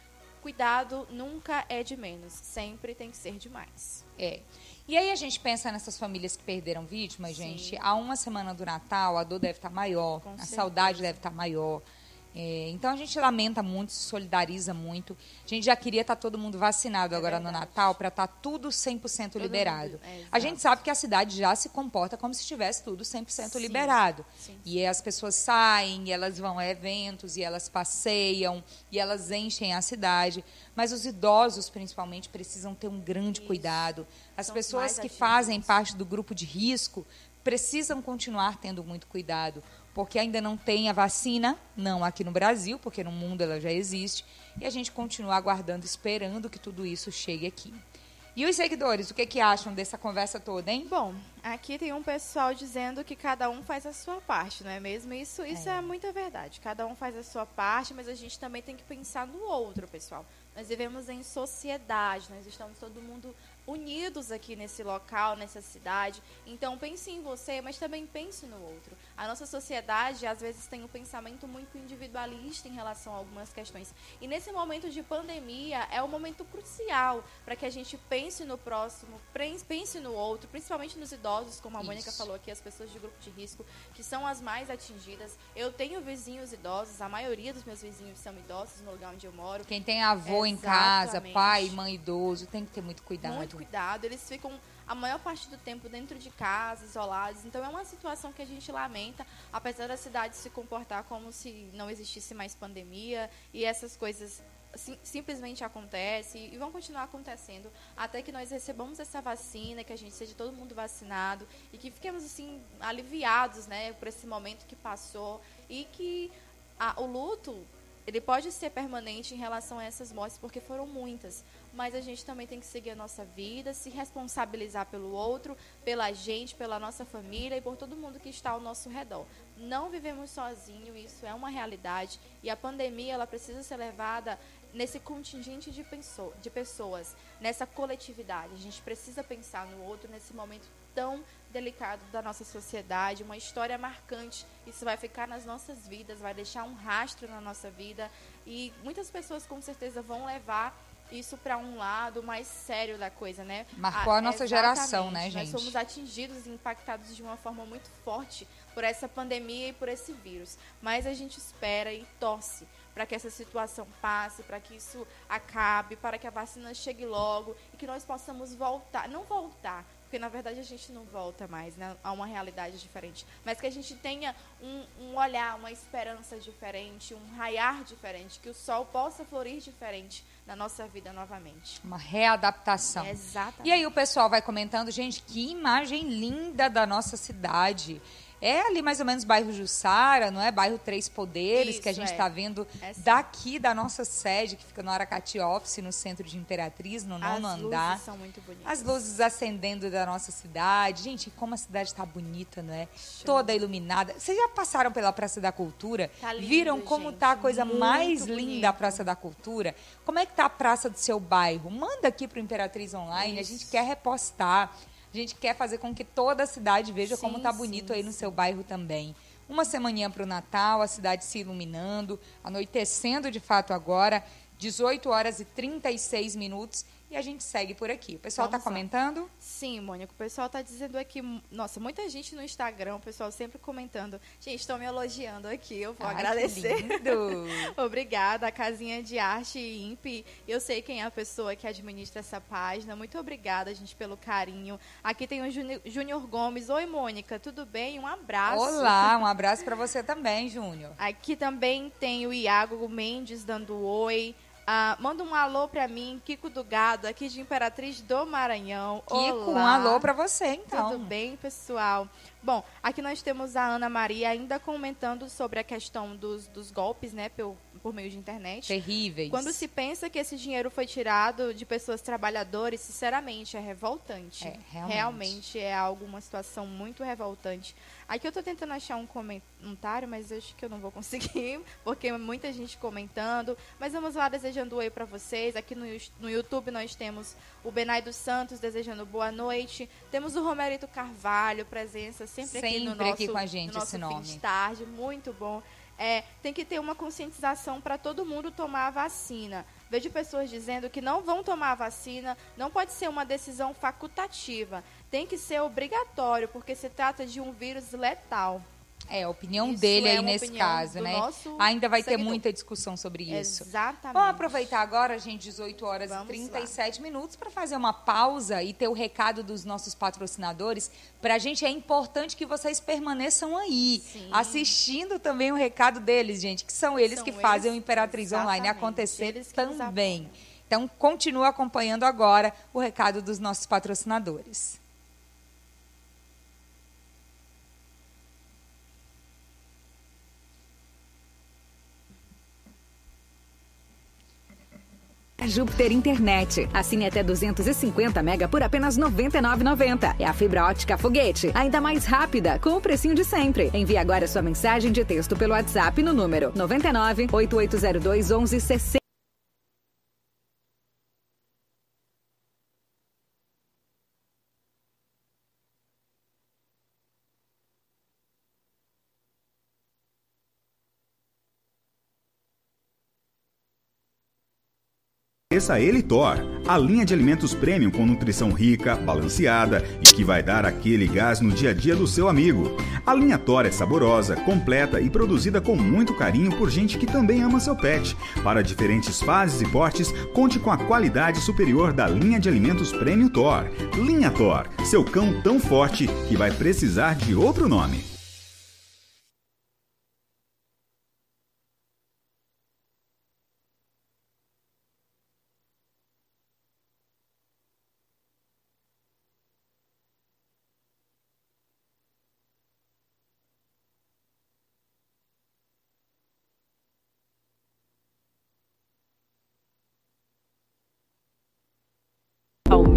cuidado nunca é de menos, sempre tem que ser demais. É. E aí a gente pensa nessas famílias que perderam vítimas, Sim. gente. Há uma semana do Natal, a dor deve estar maior, Com a certeza. saudade deve estar maior. É, então a gente lamenta muito, se solidariza muito. A gente já queria estar todo mundo vacinado agora no É verdade. Natal para estar tudo 100% Todo liberado. mundo, é, a gente sabe que a cidade já se comporta como se estivesse tudo 100% Sim, liberado. sim. E as pessoas saem, e elas vão a eventos, e elas passeiam, e elas enchem a cidade. Mas os idosos, principalmente, precisam ter um grande Isso. cuidado. As São pessoas que atingidos. fazem parte do grupo de risco precisam continuar tendo muito cuidado, porque ainda não tem a vacina, não aqui no Brasil, porque no mundo ela já existe, e a gente continua aguardando, esperando que tudo isso chegue aqui. E os seguidores, o que, que acham dessa conversa toda, hein? Bom, aqui tem um pessoal dizendo que cada um faz a sua parte, não é mesmo? Isso, isso é. muita verdade. Cada um faz a sua parte, mas a gente também tem que pensar no outro, pessoal. Nós vivemos em sociedade, nós estamos todo mundo unidos aqui nesse local, nessa cidade. Então pense em você, mas também pense no outro. A nossa sociedade às vezes tem um pensamento muito individualista em relação a algumas questões. E nesse momento de pandemia é um momento crucial para que a gente pense no próximo, pense no outro, principalmente nos idosos, como a Mônica Isso. falou aqui, as pessoas de grupo de risco, que são as mais atingidas. Eu tenho vizinhos idosos, a maioria dos meus vizinhos são idosos no lugar onde eu moro. Quem tem avô em casa, Exatamente. pai, mãe idoso, tem que ter muito cuidado. Muito cuidado. Eles ficam a maior parte do tempo dentro de casa, isolados. Então é uma situação que a gente lamenta, apesar da cidade se comportar como se não existisse mais pandemia e essas coisas sim- simplesmente acontecem e vão continuar acontecendo até que nós recebamos essa vacina, que a gente seja todo mundo vacinado e que fiquemos assim aliviados, né, por esse momento que passou e que a- o luto ele pode ser permanente em relação a essas mortes, porque foram muitas. Mas a gente também tem que seguir a nossa vida, se responsabilizar pelo outro, pela gente, pela nossa família e por todo mundo que está ao nosso redor. Não vivemos sozinhos, isso é uma realidade. E a pandemia ela precisa ser levada nesse contingente de pessoas, nessa coletividade. A gente precisa pensar no outro nesse momento tão delicado da nossa sociedade, uma história marcante. Isso vai ficar nas nossas vidas, vai deixar um rastro na nossa vida e muitas pessoas com certeza vão levar isso para um lado mais sério da coisa, né? Marcou a nossa geração, né, gente? Nós somos atingidos e impactados de uma forma muito forte por essa pandemia e por esse vírus. Mas a gente espera e torce para que essa situação passe, para que isso acabe, para que a vacina chegue logo e que nós possamos voltar, não voltar, porque na verdade a gente não volta mais né, a uma realidade diferente, mas que a gente tenha um, um olhar, uma esperança diferente, um raiar diferente, que o sol possa florir diferente na nossa vida novamente. Uma readaptação. Exatamente. E aí o pessoal vai comentando, gente, que imagem linda da nossa cidade. É ali mais ou menos bairro Jussara, não é? Bairro Três Poderes, Isso, que a gente é. está vendo É sim. daqui da nossa sede, que fica no Aracati Office, no centro de Imperatriz, no As nono luzes andar. são muito bonitas. As luzes acendendo da nossa cidade. Gente, como a cidade está bonita, não é? Show. Toda iluminada. Vocês já passaram pela Praça da Cultura? Tá lindo, Viram como gente, tá a coisa muito mais linda bonito. a Praça da Cultura? Como é que tá a praça do seu bairro? Manda aqui pro Imperatriz Online, a Isso. gente quer repostar. A gente quer fazer com que toda a cidade veja Sim, como tá bonito sim, aí no seu bairro também. Uma semaninha para o Natal, a cidade se iluminando, anoitecendo de fato agora, 18 horas e 36 minutos, e a gente segue por aqui. O pessoal está comentando? Sim, Mônica, o pessoal tá dizendo aqui, nossa, muita gente no Instagram, o pessoal sempre comentando. Gente, estão me elogiando aqui, eu vou Ai, agradecer. Obrigada, a Casinha de Arte INPE. Eu sei quem é a pessoa que administra essa página. Muito obrigada, gente, pelo carinho. Aqui tem o Júnior- Júnior Gomes. Oi, Mônica, tudo bem? Um abraço. Olá, um abraço para você também, Júnior. Aqui também tem o Iago Mendes dando oi. Ah, manda um alô pra mim, Kiko do Gado, aqui de Imperatriz do Maranhão. Kiko, um Olá. alô para você, então. Tudo bem, pessoal? Bom, aqui nós temos a Ana Maria ainda comentando sobre a questão dos, dos golpes, né, por, por meio de internet. Terríveis. Quando se pensa que esse dinheiro foi tirado de pessoas trabalhadoras, sinceramente, é revoltante. É, realmente. realmente é algo, uma situação muito revoltante. Aqui eu estou tentando achar um comentário, mas acho que eu não vou conseguir, porque muita gente comentando. Mas vamos lá desejando oi para vocês. Aqui no, no YouTube nós temos o Benai dos Santos desejando boa noite. Temos o Romerito Carvalho, presença sempre, sempre aqui no nosso, aqui com a gente, no nosso esse nome. de tarde, muito bom. É, tem que ter uma conscientização para todo mundo tomar a vacina. Vejo pessoas dizendo que não vão tomar a vacina, não pode ser uma decisão facultativa, tem que ser obrigatório, porque se trata de um vírus letal. É, a opinião Isso dele é aí nesse caso, né? Ainda vai ter seguidor. muita discussão sobre isso. Exatamente. Vamos aproveitar agora, gente, 18 horas Vamos e 37 minutos, para fazer uma pausa e ter o recado dos nossos patrocinadores. Para a gente é importante que vocês permaneçam aí, Sim. assistindo também o recado deles, gente, que são eles São que fazem o eles, Imperatriz Online exatamente, acontecer eles que nos também. Então, continua acompanhando agora o recado dos nossos patrocinadores. Júpiter Internet. Assine até 250 mega por apenas R$ 99,90. É a fibra ótica foguete, ainda mais rápida, com o precinho de sempre. Envie agora sua mensagem de texto pelo WhatsApp no número 99 8802 1160. Conheça a Elitor, a linha de alimentos premium com nutrição rica, balanceada e que vai dar aquele gás no dia a dia do seu amigo. A linha Thor é saborosa, completa e produzida com muito carinho por gente que também ama seu pet. Para diferentes fases e portes, conte com a qualidade superior da linha de alimentos Premium Thor. Linha Thor, seu cão tão forte que vai precisar de outro nome. ao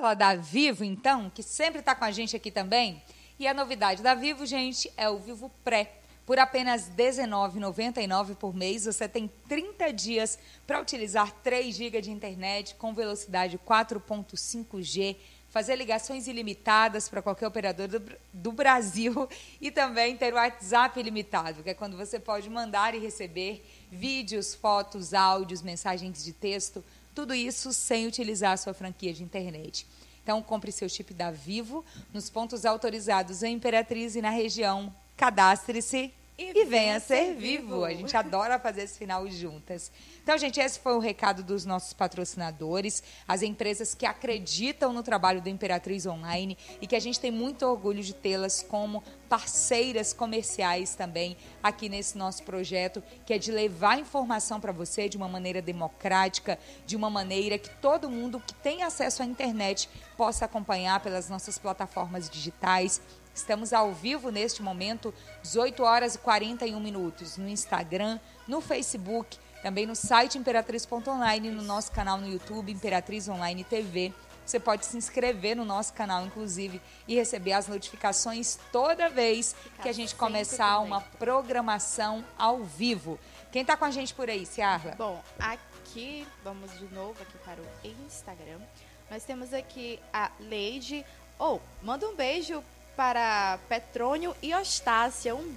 falar da Vivo, então, que sempre está com a gente aqui também? E a novidade da Vivo, gente, é o Vivo Pré. Por apenas R$19,99 por mês, você tem 30 dias para utilizar 3 GB de internet com velocidade 4.5G, fazer ligações ilimitadas para qualquer operador do, do Brasil e também ter o WhatsApp ilimitado, que é quando você pode mandar e receber vídeos, fotos, áudios, mensagens de texto, tudo isso sem utilizar a sua franquia de internet. Então, compre seu chip da Vivo nos pontos autorizados em Imperatriz e na região. Cadastre-se e, venha ser vivo. A gente adora fazer esse final juntas. Então, gente, esse foi o recado dos nossos patrocinadores, as empresas que acreditam no trabalho do Imperatriz Online e que a gente tem muito orgulho de tê-las como parceiras comerciais também aqui nesse nosso projeto, que é de levar informação para você de uma maneira democrática, de uma maneira que todo mundo que tem acesso à internet possa acompanhar pelas nossas plataformas digitais. Estamos ao vivo neste momento, 18 horas e 41 minutos, no Instagram, no Facebook, também no site imperatriz.online, no nosso canal no YouTube, Imperatriz Online TV. Você pode se inscrever no nosso canal, inclusive, e receber as notificações toda vez que a gente começar uma programação ao vivo. Quem está com a gente por aí, Ciarla? Bom, aqui, vamos de novo aqui para o Instagram. Nós temos aqui a Leide. Oh, manda um beijo para Petrônio e Ostácia. Um,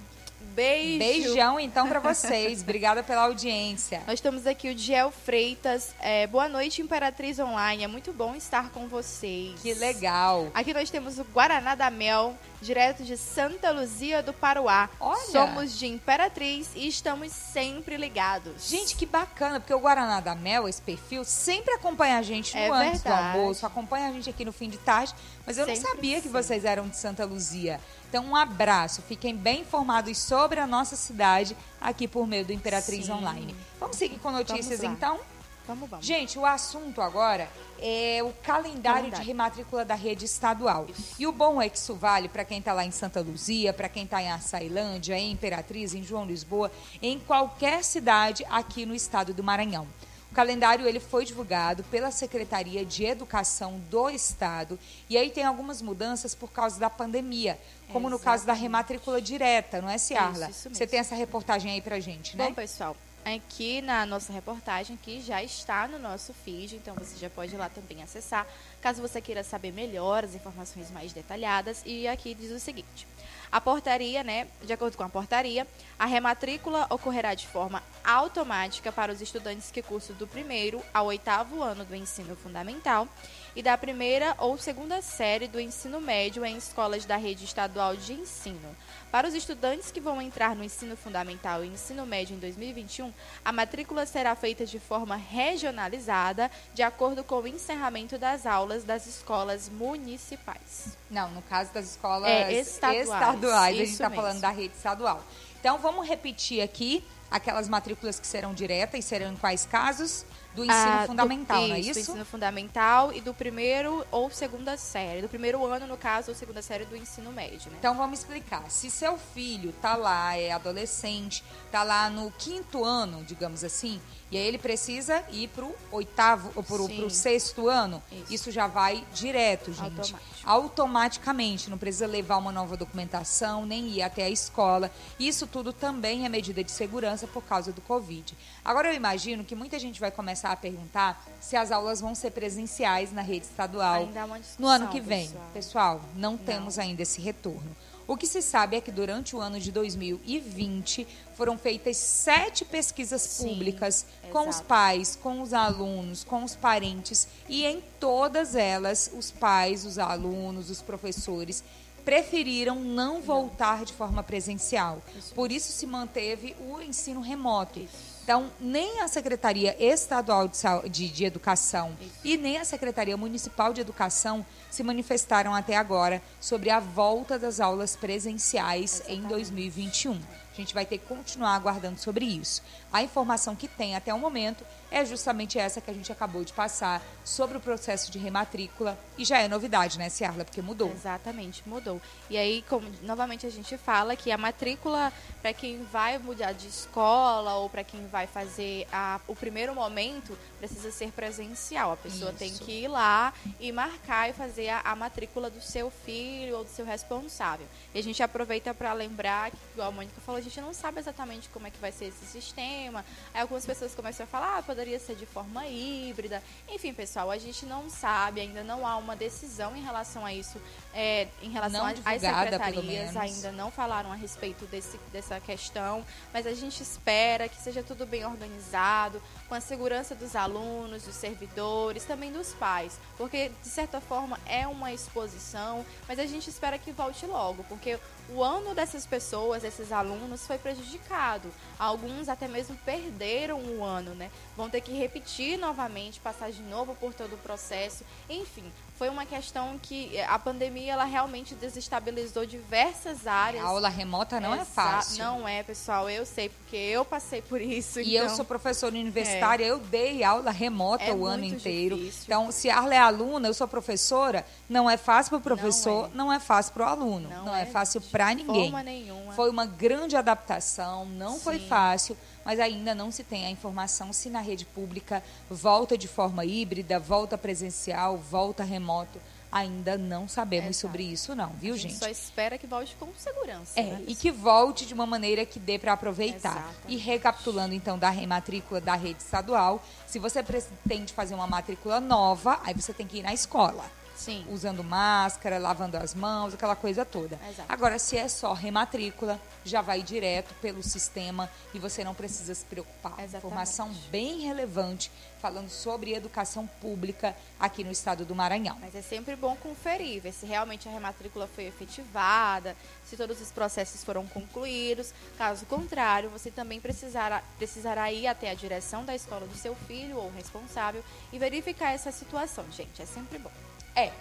Beijo. Beijão, então, para vocês. Obrigada pela audiência. Nós temos aqui o Diel Freitas. É, boa noite, Imperatriz Online. É muito bom estar com vocês. Que legal. Aqui nós temos o Guaraná da Mel, direto de Santa Luzia do Paruá. Olha. Somos de Imperatriz e estamos sempre ligados. Gente, que bacana, porque o Guaraná da Mel, esse perfil, sempre acompanha a gente no É antes verdade. do almoço, acompanha a gente aqui no fim de tarde, mas eu Sempre não sabia que sim. vocês eram de Santa Luzia. Então, um abraço, fiquem bem informados sobre a nossa cidade aqui por meio do Imperatriz Sim. Online. Vamos seguir com notícias então? Vamos, vamos. Gente, o assunto agora é o calendário, de Calendário. rematrícula da rede estadual. E o bom é que isso vale para quem está lá em Santa Luzia, para quem está em Açailândia, em Imperatriz, em João Lisboa, em qualquer cidade aqui no estado do Maranhão. O calendário ele foi divulgado pela Secretaria de Educação do Estado e aí tem algumas mudanças por causa da pandemia, como no caso da rematrícula direta, não é, Ciarla? Isso, isso Você tem essa reportagem aí pra gente, né? Bom, pessoal, aqui na nossa reportagem, que já está no nosso feed, então você já pode ir lá também acessar, caso você queira saber melhor as informações mais detalhadas. E aqui diz o seguinte: a portaria, né, de acordo com a portaria, a rematrícula ocorrerá de forma automática para os estudantes que cursam do primeiro ao oitavo ano do ensino fundamental e da primeira ou segunda série do ensino médio em escolas da rede estadual de ensino. Para os estudantes que vão entrar no ensino fundamental e ensino médio em 2021, a matrícula será feita de forma regionalizada, de acordo com o encerramento das aulas das escolas municipais. Não, no caso das escolas É, estaduais. estaduais, a gente está falando da rede estadual. Então, vamos repetir aqui aquelas matrículas que serão diretas e serão em quais casos? Do ensino Ah, do- fundamental, não é Do isso? ensino fundamental e do primeiro ou segunda série. Do primeiro ano, no caso, ou segunda série do ensino médio, né? Então vamos explicar. Se seu filho tá lá, é adolescente, tá lá no quinto ano, digamos assim, e aí ele precisa ir pro oitavo ou pro, sexto ano, Isso. isso. já vai direto, gente. Automático. Automaticamente, não precisa levar uma nova documentação, nem ir até a escola. Isso tudo também é medida de segurança por causa do Covid. Agora eu imagino que muita gente vai começar a perguntar se as aulas vão ser presenciais na rede estadual discussão, no ano que vem. pessoal. Pessoal, não temos ainda esse retorno. O que se sabe é que durante o ano de 2020 foram feitas sete pesquisas Sim, públicas com os exato. pais, com os alunos, com os parentes e em todas elas os pais, os alunos, os professores preferiram não voltar de forma presencial. Por isso se manteve o ensino remoto. Então, nem a Secretaria Estadual de, Sau- de- de Educação e nem a Secretaria Municipal de Educação se manifestaram até agora sobre a volta das aulas presenciais em 2021. A gente vai ter que continuar aguardando sobre isso. A informação que tem até o momento é justamente essa que a gente acabou de passar sobre o processo de rematrícula. E já é novidade, né, Ciarla? Porque mudou. Exatamente, mudou. E aí, como novamente a gente fala que a matrícula para quem vai mudar de escola ou para quem vai fazer a- o primeiro momento precisa ser presencial. A pessoa tem Isso. que ir lá e marcar e fazer a, a matrícula do seu filho ou do seu responsável. E a gente aproveita para lembrar que, igual a Mônica falou, a gente não sabe exatamente como é que vai ser esse sistema. Aí algumas pessoas começam a falar, ah, poderia ser de forma híbrida. Enfim, pessoal, a gente não sabe, ainda não há uma decisão em relação a isso, é, em relação às secretarias, ainda não falaram a respeito desse, dessa questão, mas a gente espera que seja tudo bem organizado, com a segurança dos alunos, dos servidores, também dos pais, porque de certa forma é uma exposição, mas a gente espera que volte logo, porque o ano dessas pessoas, desses alunos, foi prejudicado. Alguns até mesmo perderam o ano, né? Vão ter que repetir novamente, passar de novo por todo o processo. Enfim, foi uma questão que eh, a pandemia ela realmente desestabilizou diversas áreas. A aula remota não é Exa- fácil. Não é, pessoal, eu sei, porque eu passei por isso. E eu então- sou professora universitária, eu dei aula remota É o ano inteiro. difícil. Então, se a Arla é aluna, eu sou professora, não é fácil para o professor, é. não é, fácil para o aluno, não, Não é, é fácil para ninguém. forma nenhuma. Foi uma grande adaptação, não foi Sim. fácil, mas ainda não se tem a informação se na rede pública volta de forma híbrida, volta presencial, volta remoto. Ainda não sabemos Exato. sobre isso, não, viu, a gente, gente? só espera que volte com segurança. É, né? e que volte de uma maneira que dê para aproveitar. Exatamente. E recapitulando então da rematrícula da rede estadual, se você pretende fazer uma matrícula nova, aí você tem que ir na escola. Sim. usando máscara, lavando as mãos, aquela coisa toda. Exato. Agora, se é só rematrícula, já vai direto pelo sistema e você não precisa se preocupar. Exatamente. Informação bem relevante falando sobre educação pública aqui no estado do Maranhão. Mas é sempre bom conferir, ver se realmente a rematrícula foi efetivada, se todos os processos foram concluídos. Caso contrário, você também precisará, precisará ir até a direção da escola do seu filho ou responsável e verificar essa situação. Gente, é sempre bom. É.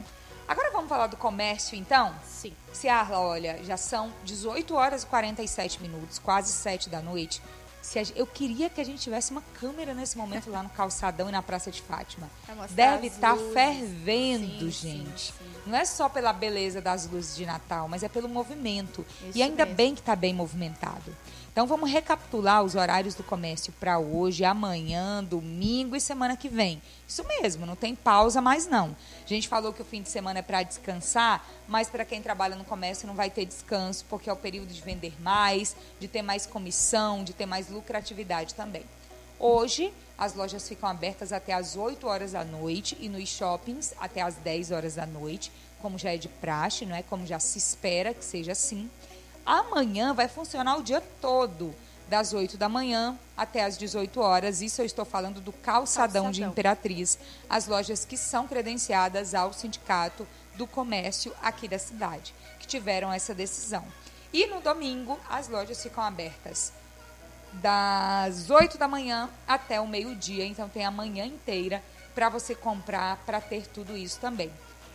Agora vamos falar do comércio, então? Sim. Se Arla, olha, já são 18 horas e 47 minutos, quase 7 da noite. Se a eu queria que a gente tivesse uma câmera nesse momento lá no calçadão e na Praça de Fátima. Deve estar luzes. fervendo, Sim, gente. sim, sim. Não é só pela beleza das luzes de Natal, mas é pelo movimento. Isso e ainda mesmo. bem que está bem movimentado. Então vamos recapitular os horários do comércio para hoje, amanhã, domingo e semana que vem. Isso mesmo, não tem pausa mais não. A gente falou que o fim de semana é para descansar, mas para quem trabalha no comércio não vai ter descanso, porque é o período de vender mais, de ter mais comissão, de ter mais lucratividade também. Hoje, as lojas ficam abertas até às 8 horas da noite e nos shoppings até às 10 horas da noite, como já é de praxe, não é? Como já se espera que seja assim. Amanhã vai funcionar o dia todo, das 8 da manhã até às 18 horas. Isso eu estou falando do calçadão, de Calçadão. Imperatriz, as lojas que são credenciadas ao Sindicato do Comércio aqui da cidade, que tiveram essa decisão. E no domingo, as lojas ficam abertas das 8 da manhã até o meio-dia, então tem a manhã inteira para você comprar, para ter tudo isso também.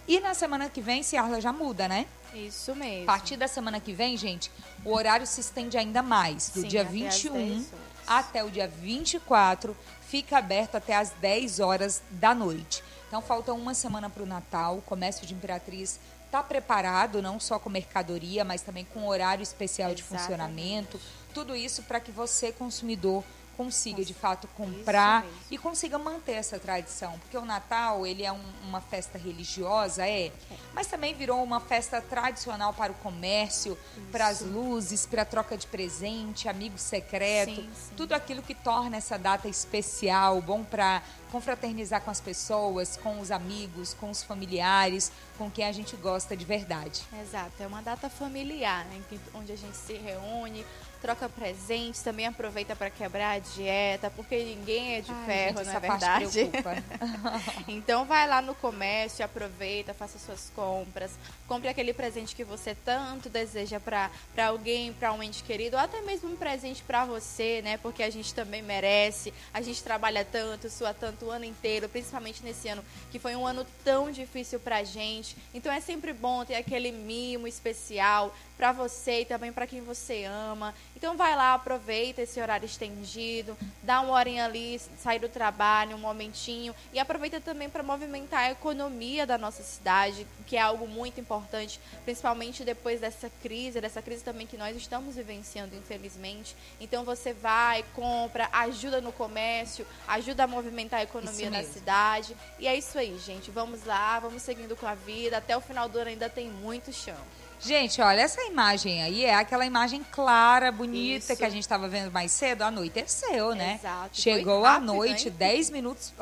E na semana que vem, Ciarla já muda, né? Isso mesmo. A partir da semana que vem, gente, o horário se estende ainda mais. Do Sim, dia até às 21 10 horas. até o dia 24, fica aberto até às 10 horas da noite. Então, falta uma semana para o Natal. O comércio de Imperatriz está preparado, não só com mercadoria, mas também com horário especial de Exatamente. funcionamento. Tudo isso para que você, consumidor, consiga de fato comprar e consiga manter essa tradição, porque o Natal ele é um- uma festa religiosa, é, mas também virou uma festa tradicional para o comércio, para as luzes, para a troca de presente, amigo secreto, Sim, sim. tudo aquilo que torna essa data especial, bom para confraternizar com as pessoas, com os amigos, com os familiares, com quem a gente gosta de verdade. Exato, é uma data familiar, né, onde a gente se reúne, troca presentes, também aproveita para quebrar a dieta, porque ninguém é de Ai, ferro, gente, não é verdade? então vai lá no comércio, aproveita, faça suas compras, compre aquele presente que você tanto deseja para alguém, para um ente querido, ou até mesmo um presente para você, né? Porque a gente também merece. A gente trabalha tanto, sua tanto o ano inteiro, principalmente nesse ano que foi um ano tão difícil pra gente. Então é sempre bom ter aquele mimo especial para você e também para quem você ama. Então vai lá, aproveita esse horário estendido, dá uma horinha ali, sai do trabalho, um momentinho e aproveita também para movimentar a economia da nossa cidade, que é algo muito importante, principalmente depois dessa crise, dessa crise também que nós estamos vivenciando, infelizmente. Então você vai, compra, ajuda no comércio, ajuda a movimentar a economia da cidade. E é isso aí, gente. Vamos lá, vamos seguindo com a vida. Até o final do ano ainda tem muito chão. Gente, olha, essa imagem aí é aquela imagem clara, bonita Isso. que a gente estava vendo mais cedo. Anoiteceu, né? Exato. Chegou à rápido, noite, hein? 10 minutos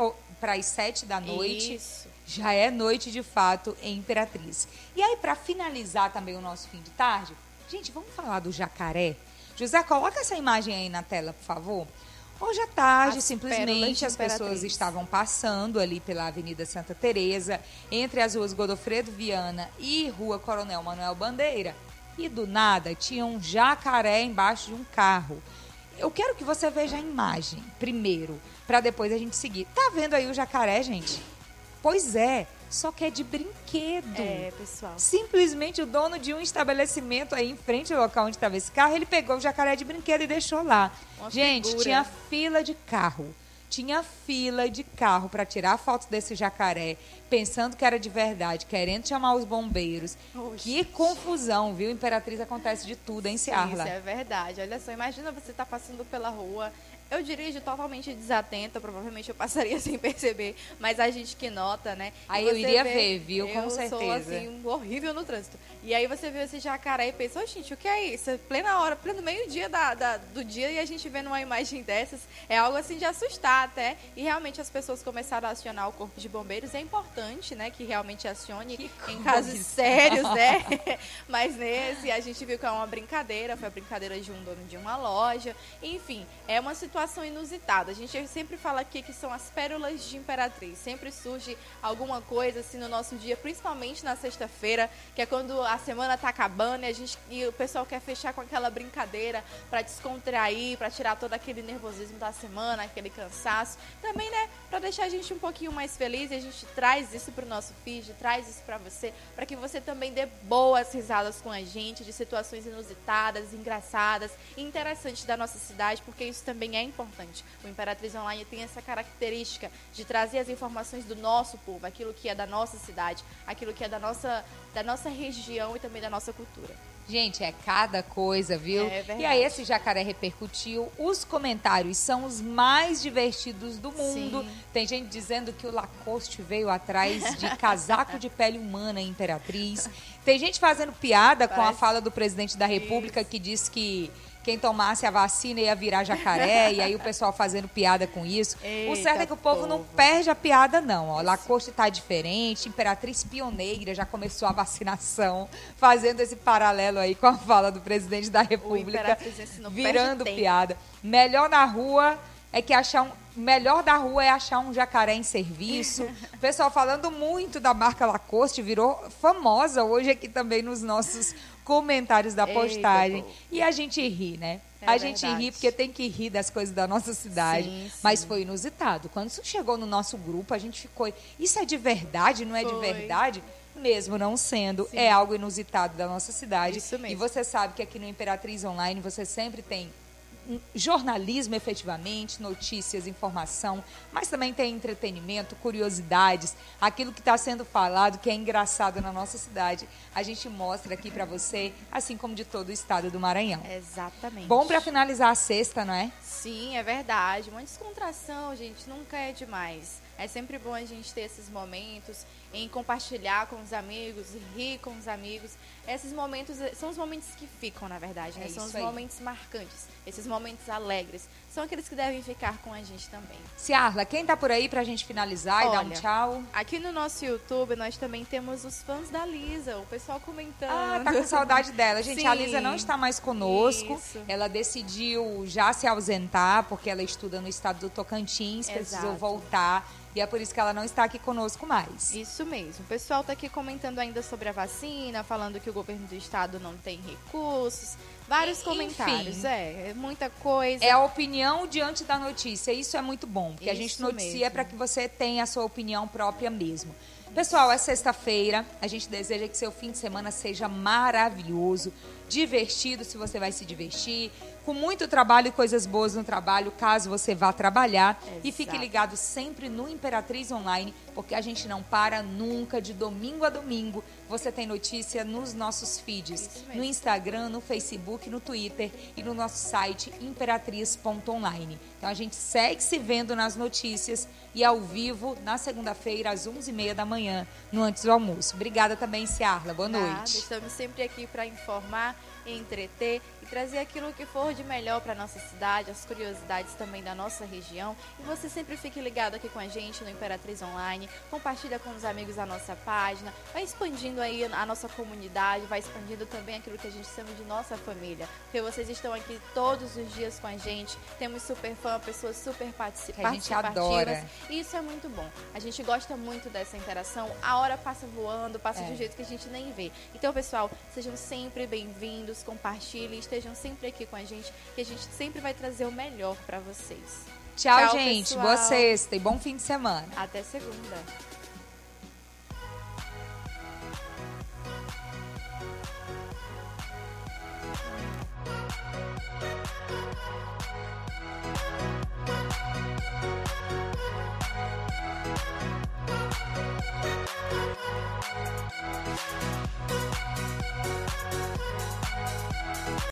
para as 7 da noite. Isso. Já é noite de fato em Imperatriz. E aí, para finalizar também o nosso fim de tarde, gente, vamos falar do jacaré? José, coloca essa imagem aí na tela, por favor. Hoje à tarde, As simplesmente as pessoas estavam passando ali pela Avenida Santa Teresa, entre as ruas Godofredo Viana e Rua Coronel Manuel Bandeira. E do nada tinha um jacaré embaixo de um carro. Eu quero que você veja a imagem primeiro, para depois a gente seguir. Tá vendo aí o jacaré, gente? Pois é, só que é de brinquedo. É, pessoal. Simplesmente o dono de um estabelecimento aí em frente ao local onde estava esse carro, ele pegou o jacaré de brinquedo e deixou lá. Uma Gente, figura. tinha fila de carro. Tinha fila de carro para tirar foto desse jacaré, pensando que era de verdade, querendo chamar os bombeiros. Que confusão, viu? Imperatriz acontece de tudo, hein, Ciarla? Isso é verdade. Olha só, imagina você tá passando pela rua, eu dirijo totalmente desatenta, provavelmente eu passaria sem perceber, mas a gente que nota, né? Aí eu iria vê, ver, viu? Com eu certeza. sou, assim, horrível no trânsito. E aí você vê esse jacaré e pensa, oh, gente, o que é isso? É plena hora, pleno meio-dia da, da, do dia e a gente vê numa imagem dessas, é algo assim de assustar até. E realmente as pessoas começaram a acionar o corpo de bombeiros. É importante, né, que realmente acione que em casos sérios, né? mas nesse a gente viu que é uma brincadeira, foi a brincadeira de um dono de uma loja. Enfim, é uma situação inusitada. A gente sempre fala aqui que são as pérolas de Imperatriz. Sempre surge alguma coisa assim no nosso dia, principalmente na sexta-feira, que é quando a semana está acabando e, a gente, e o pessoal quer fechar com aquela brincadeira para descontrair, para tirar todo aquele nervosismo da semana, aquele cansaço. Também, né, para deixar a gente um pouquinho mais feliz e a gente traz isso para o nosso feed, traz isso para você, para que você também dê boas risadas com a gente de situações inusitadas, engraçadas, interessantes da nossa cidade, porque isso também é importante. O Imperatriz Online tem essa característica de trazer as informações do nosso povo, aquilo que é da nossa cidade, aquilo que é da nossa, da nossa região e também da nossa cultura. Gente, é cada coisa, viu? É verdade. E aí esse jacaré repercutiu. Os comentários são os mais divertidos do mundo. Sim. Tem gente dizendo que o Lacoste veio atrás de casaco de pele humana Imperatriz. Tem gente fazendo piada Parece... com a fala do presidente da República que diz que quem tomasse a vacina ia virar jacaré, e aí o pessoal fazendo piada com isso. Eita, o certo é que o povo, povo, não perde a piada, não. Ó, Lacoste está diferente, Imperatriz pioneira já começou a vacinação, fazendo esse paralelo aí com a fala do presidente da República, virando piada. Melhor na rua é que achar um. Melhor da rua é achar um jacaré em serviço. O pessoal falando muito da marca Lacoste, virou famosa hoje aqui também nos nossos comentários da postagem. Eita, e a gente ri, né? É a gente ri porque tem que rir das coisas da nossa cidade. Sim, sim. Mas foi inusitado. Quando isso chegou no nosso grupo, a gente ficou. Isso é de verdade? Não é foi. de verdade? Mesmo não sendo, sim. é algo inusitado da nossa cidade. Isso mesmo. E você sabe que aqui no Imperatriz Online você sempre tem jornalismo efetivamente, notícias, informação, mas também tem entretenimento, curiosidades, aquilo que está sendo falado, que é engraçado na nossa cidade. A gente mostra aqui para você, assim como de todo o estado do Maranhão. Exatamente. Bom para finalizar a sexta, não é? Sim, é verdade. Uma descontração, gente, nunca é demais. É sempre bom a gente ter esses momentos em compartilhar com os amigos, rir com os amigos. Esses momentos eh, são os momentos que ficam, na verdade, né? É são os aí. momentos marcantes, esses momentos alegres. São aqueles que devem ficar com a gente também. Ciarla, quem tá por aí pra gente finalizar Olha, e dar um tchau? Aqui no nosso YouTube nós também temos os fãs da Lisa, o pessoal comentando. Ah, tá com saudade dela. Gente, Sim. a Lisa não está mais conosco. Isso. Ela decidiu já se ausentar porque ela estuda no estado do Tocantins, Exato. precisou voltar. E é por isso que ela não está aqui conosco mais. Isso mesmo. O pessoal está aqui comentando ainda sobre a vacina, falando que o governo do estado não tem recursos. Vários Enfim, comentários, é, é, muita coisa. É a opinião diante da notícia. Isso é muito bom, porque isso a gente noticia para que você tenha a sua opinião própria mesmo. Pessoal, é sexta-feira. A gente deseja que seu fim de semana seja maravilhoso, divertido, se você vai se divertir, com muito trabalho e coisas boas no trabalho, caso você vá trabalhar. Exato. E fique ligado sempre no Imperatriz Online, porque a gente não para nunca, de domingo a domingo. Você tem notícia nos nossos feeds, no Instagram, no Facebook, no Twitter e no nosso site imperatriz.online. Então a gente segue se vendo nas notícias e ao vivo na segunda-feira às 11h30 da manhã, no Antes do Almoço. Obrigada também, Ciarla. Boa noite. Nada, estamos sempre aqui para informar, entreter trazer aquilo que for de melhor para nossa cidade, as curiosidades também da nossa região. E você sempre fique ligado aqui com a gente no Imperatriz Online, compartilha com os amigos a nossa página, vai expandindo aí a nossa comunidade, vai expandindo também aquilo que a gente chama de nossa família. Porque vocês estão aqui todos os dias com a gente, temos super fã, pessoas super participativas. A gente adora. E isso é muito bom. A gente gosta muito dessa interação. A hora passa voando, passa é. de um jeito que a gente nem vê. Então, pessoal, sejam sempre bem-vindos, compartilhem, estejam estejam sempre aqui com a gente, que a gente sempre vai trazer o melhor para vocês. Tchau, Tchau gente. Pessoal. Boa sexta e bom fim de semana. Até segunda. Thank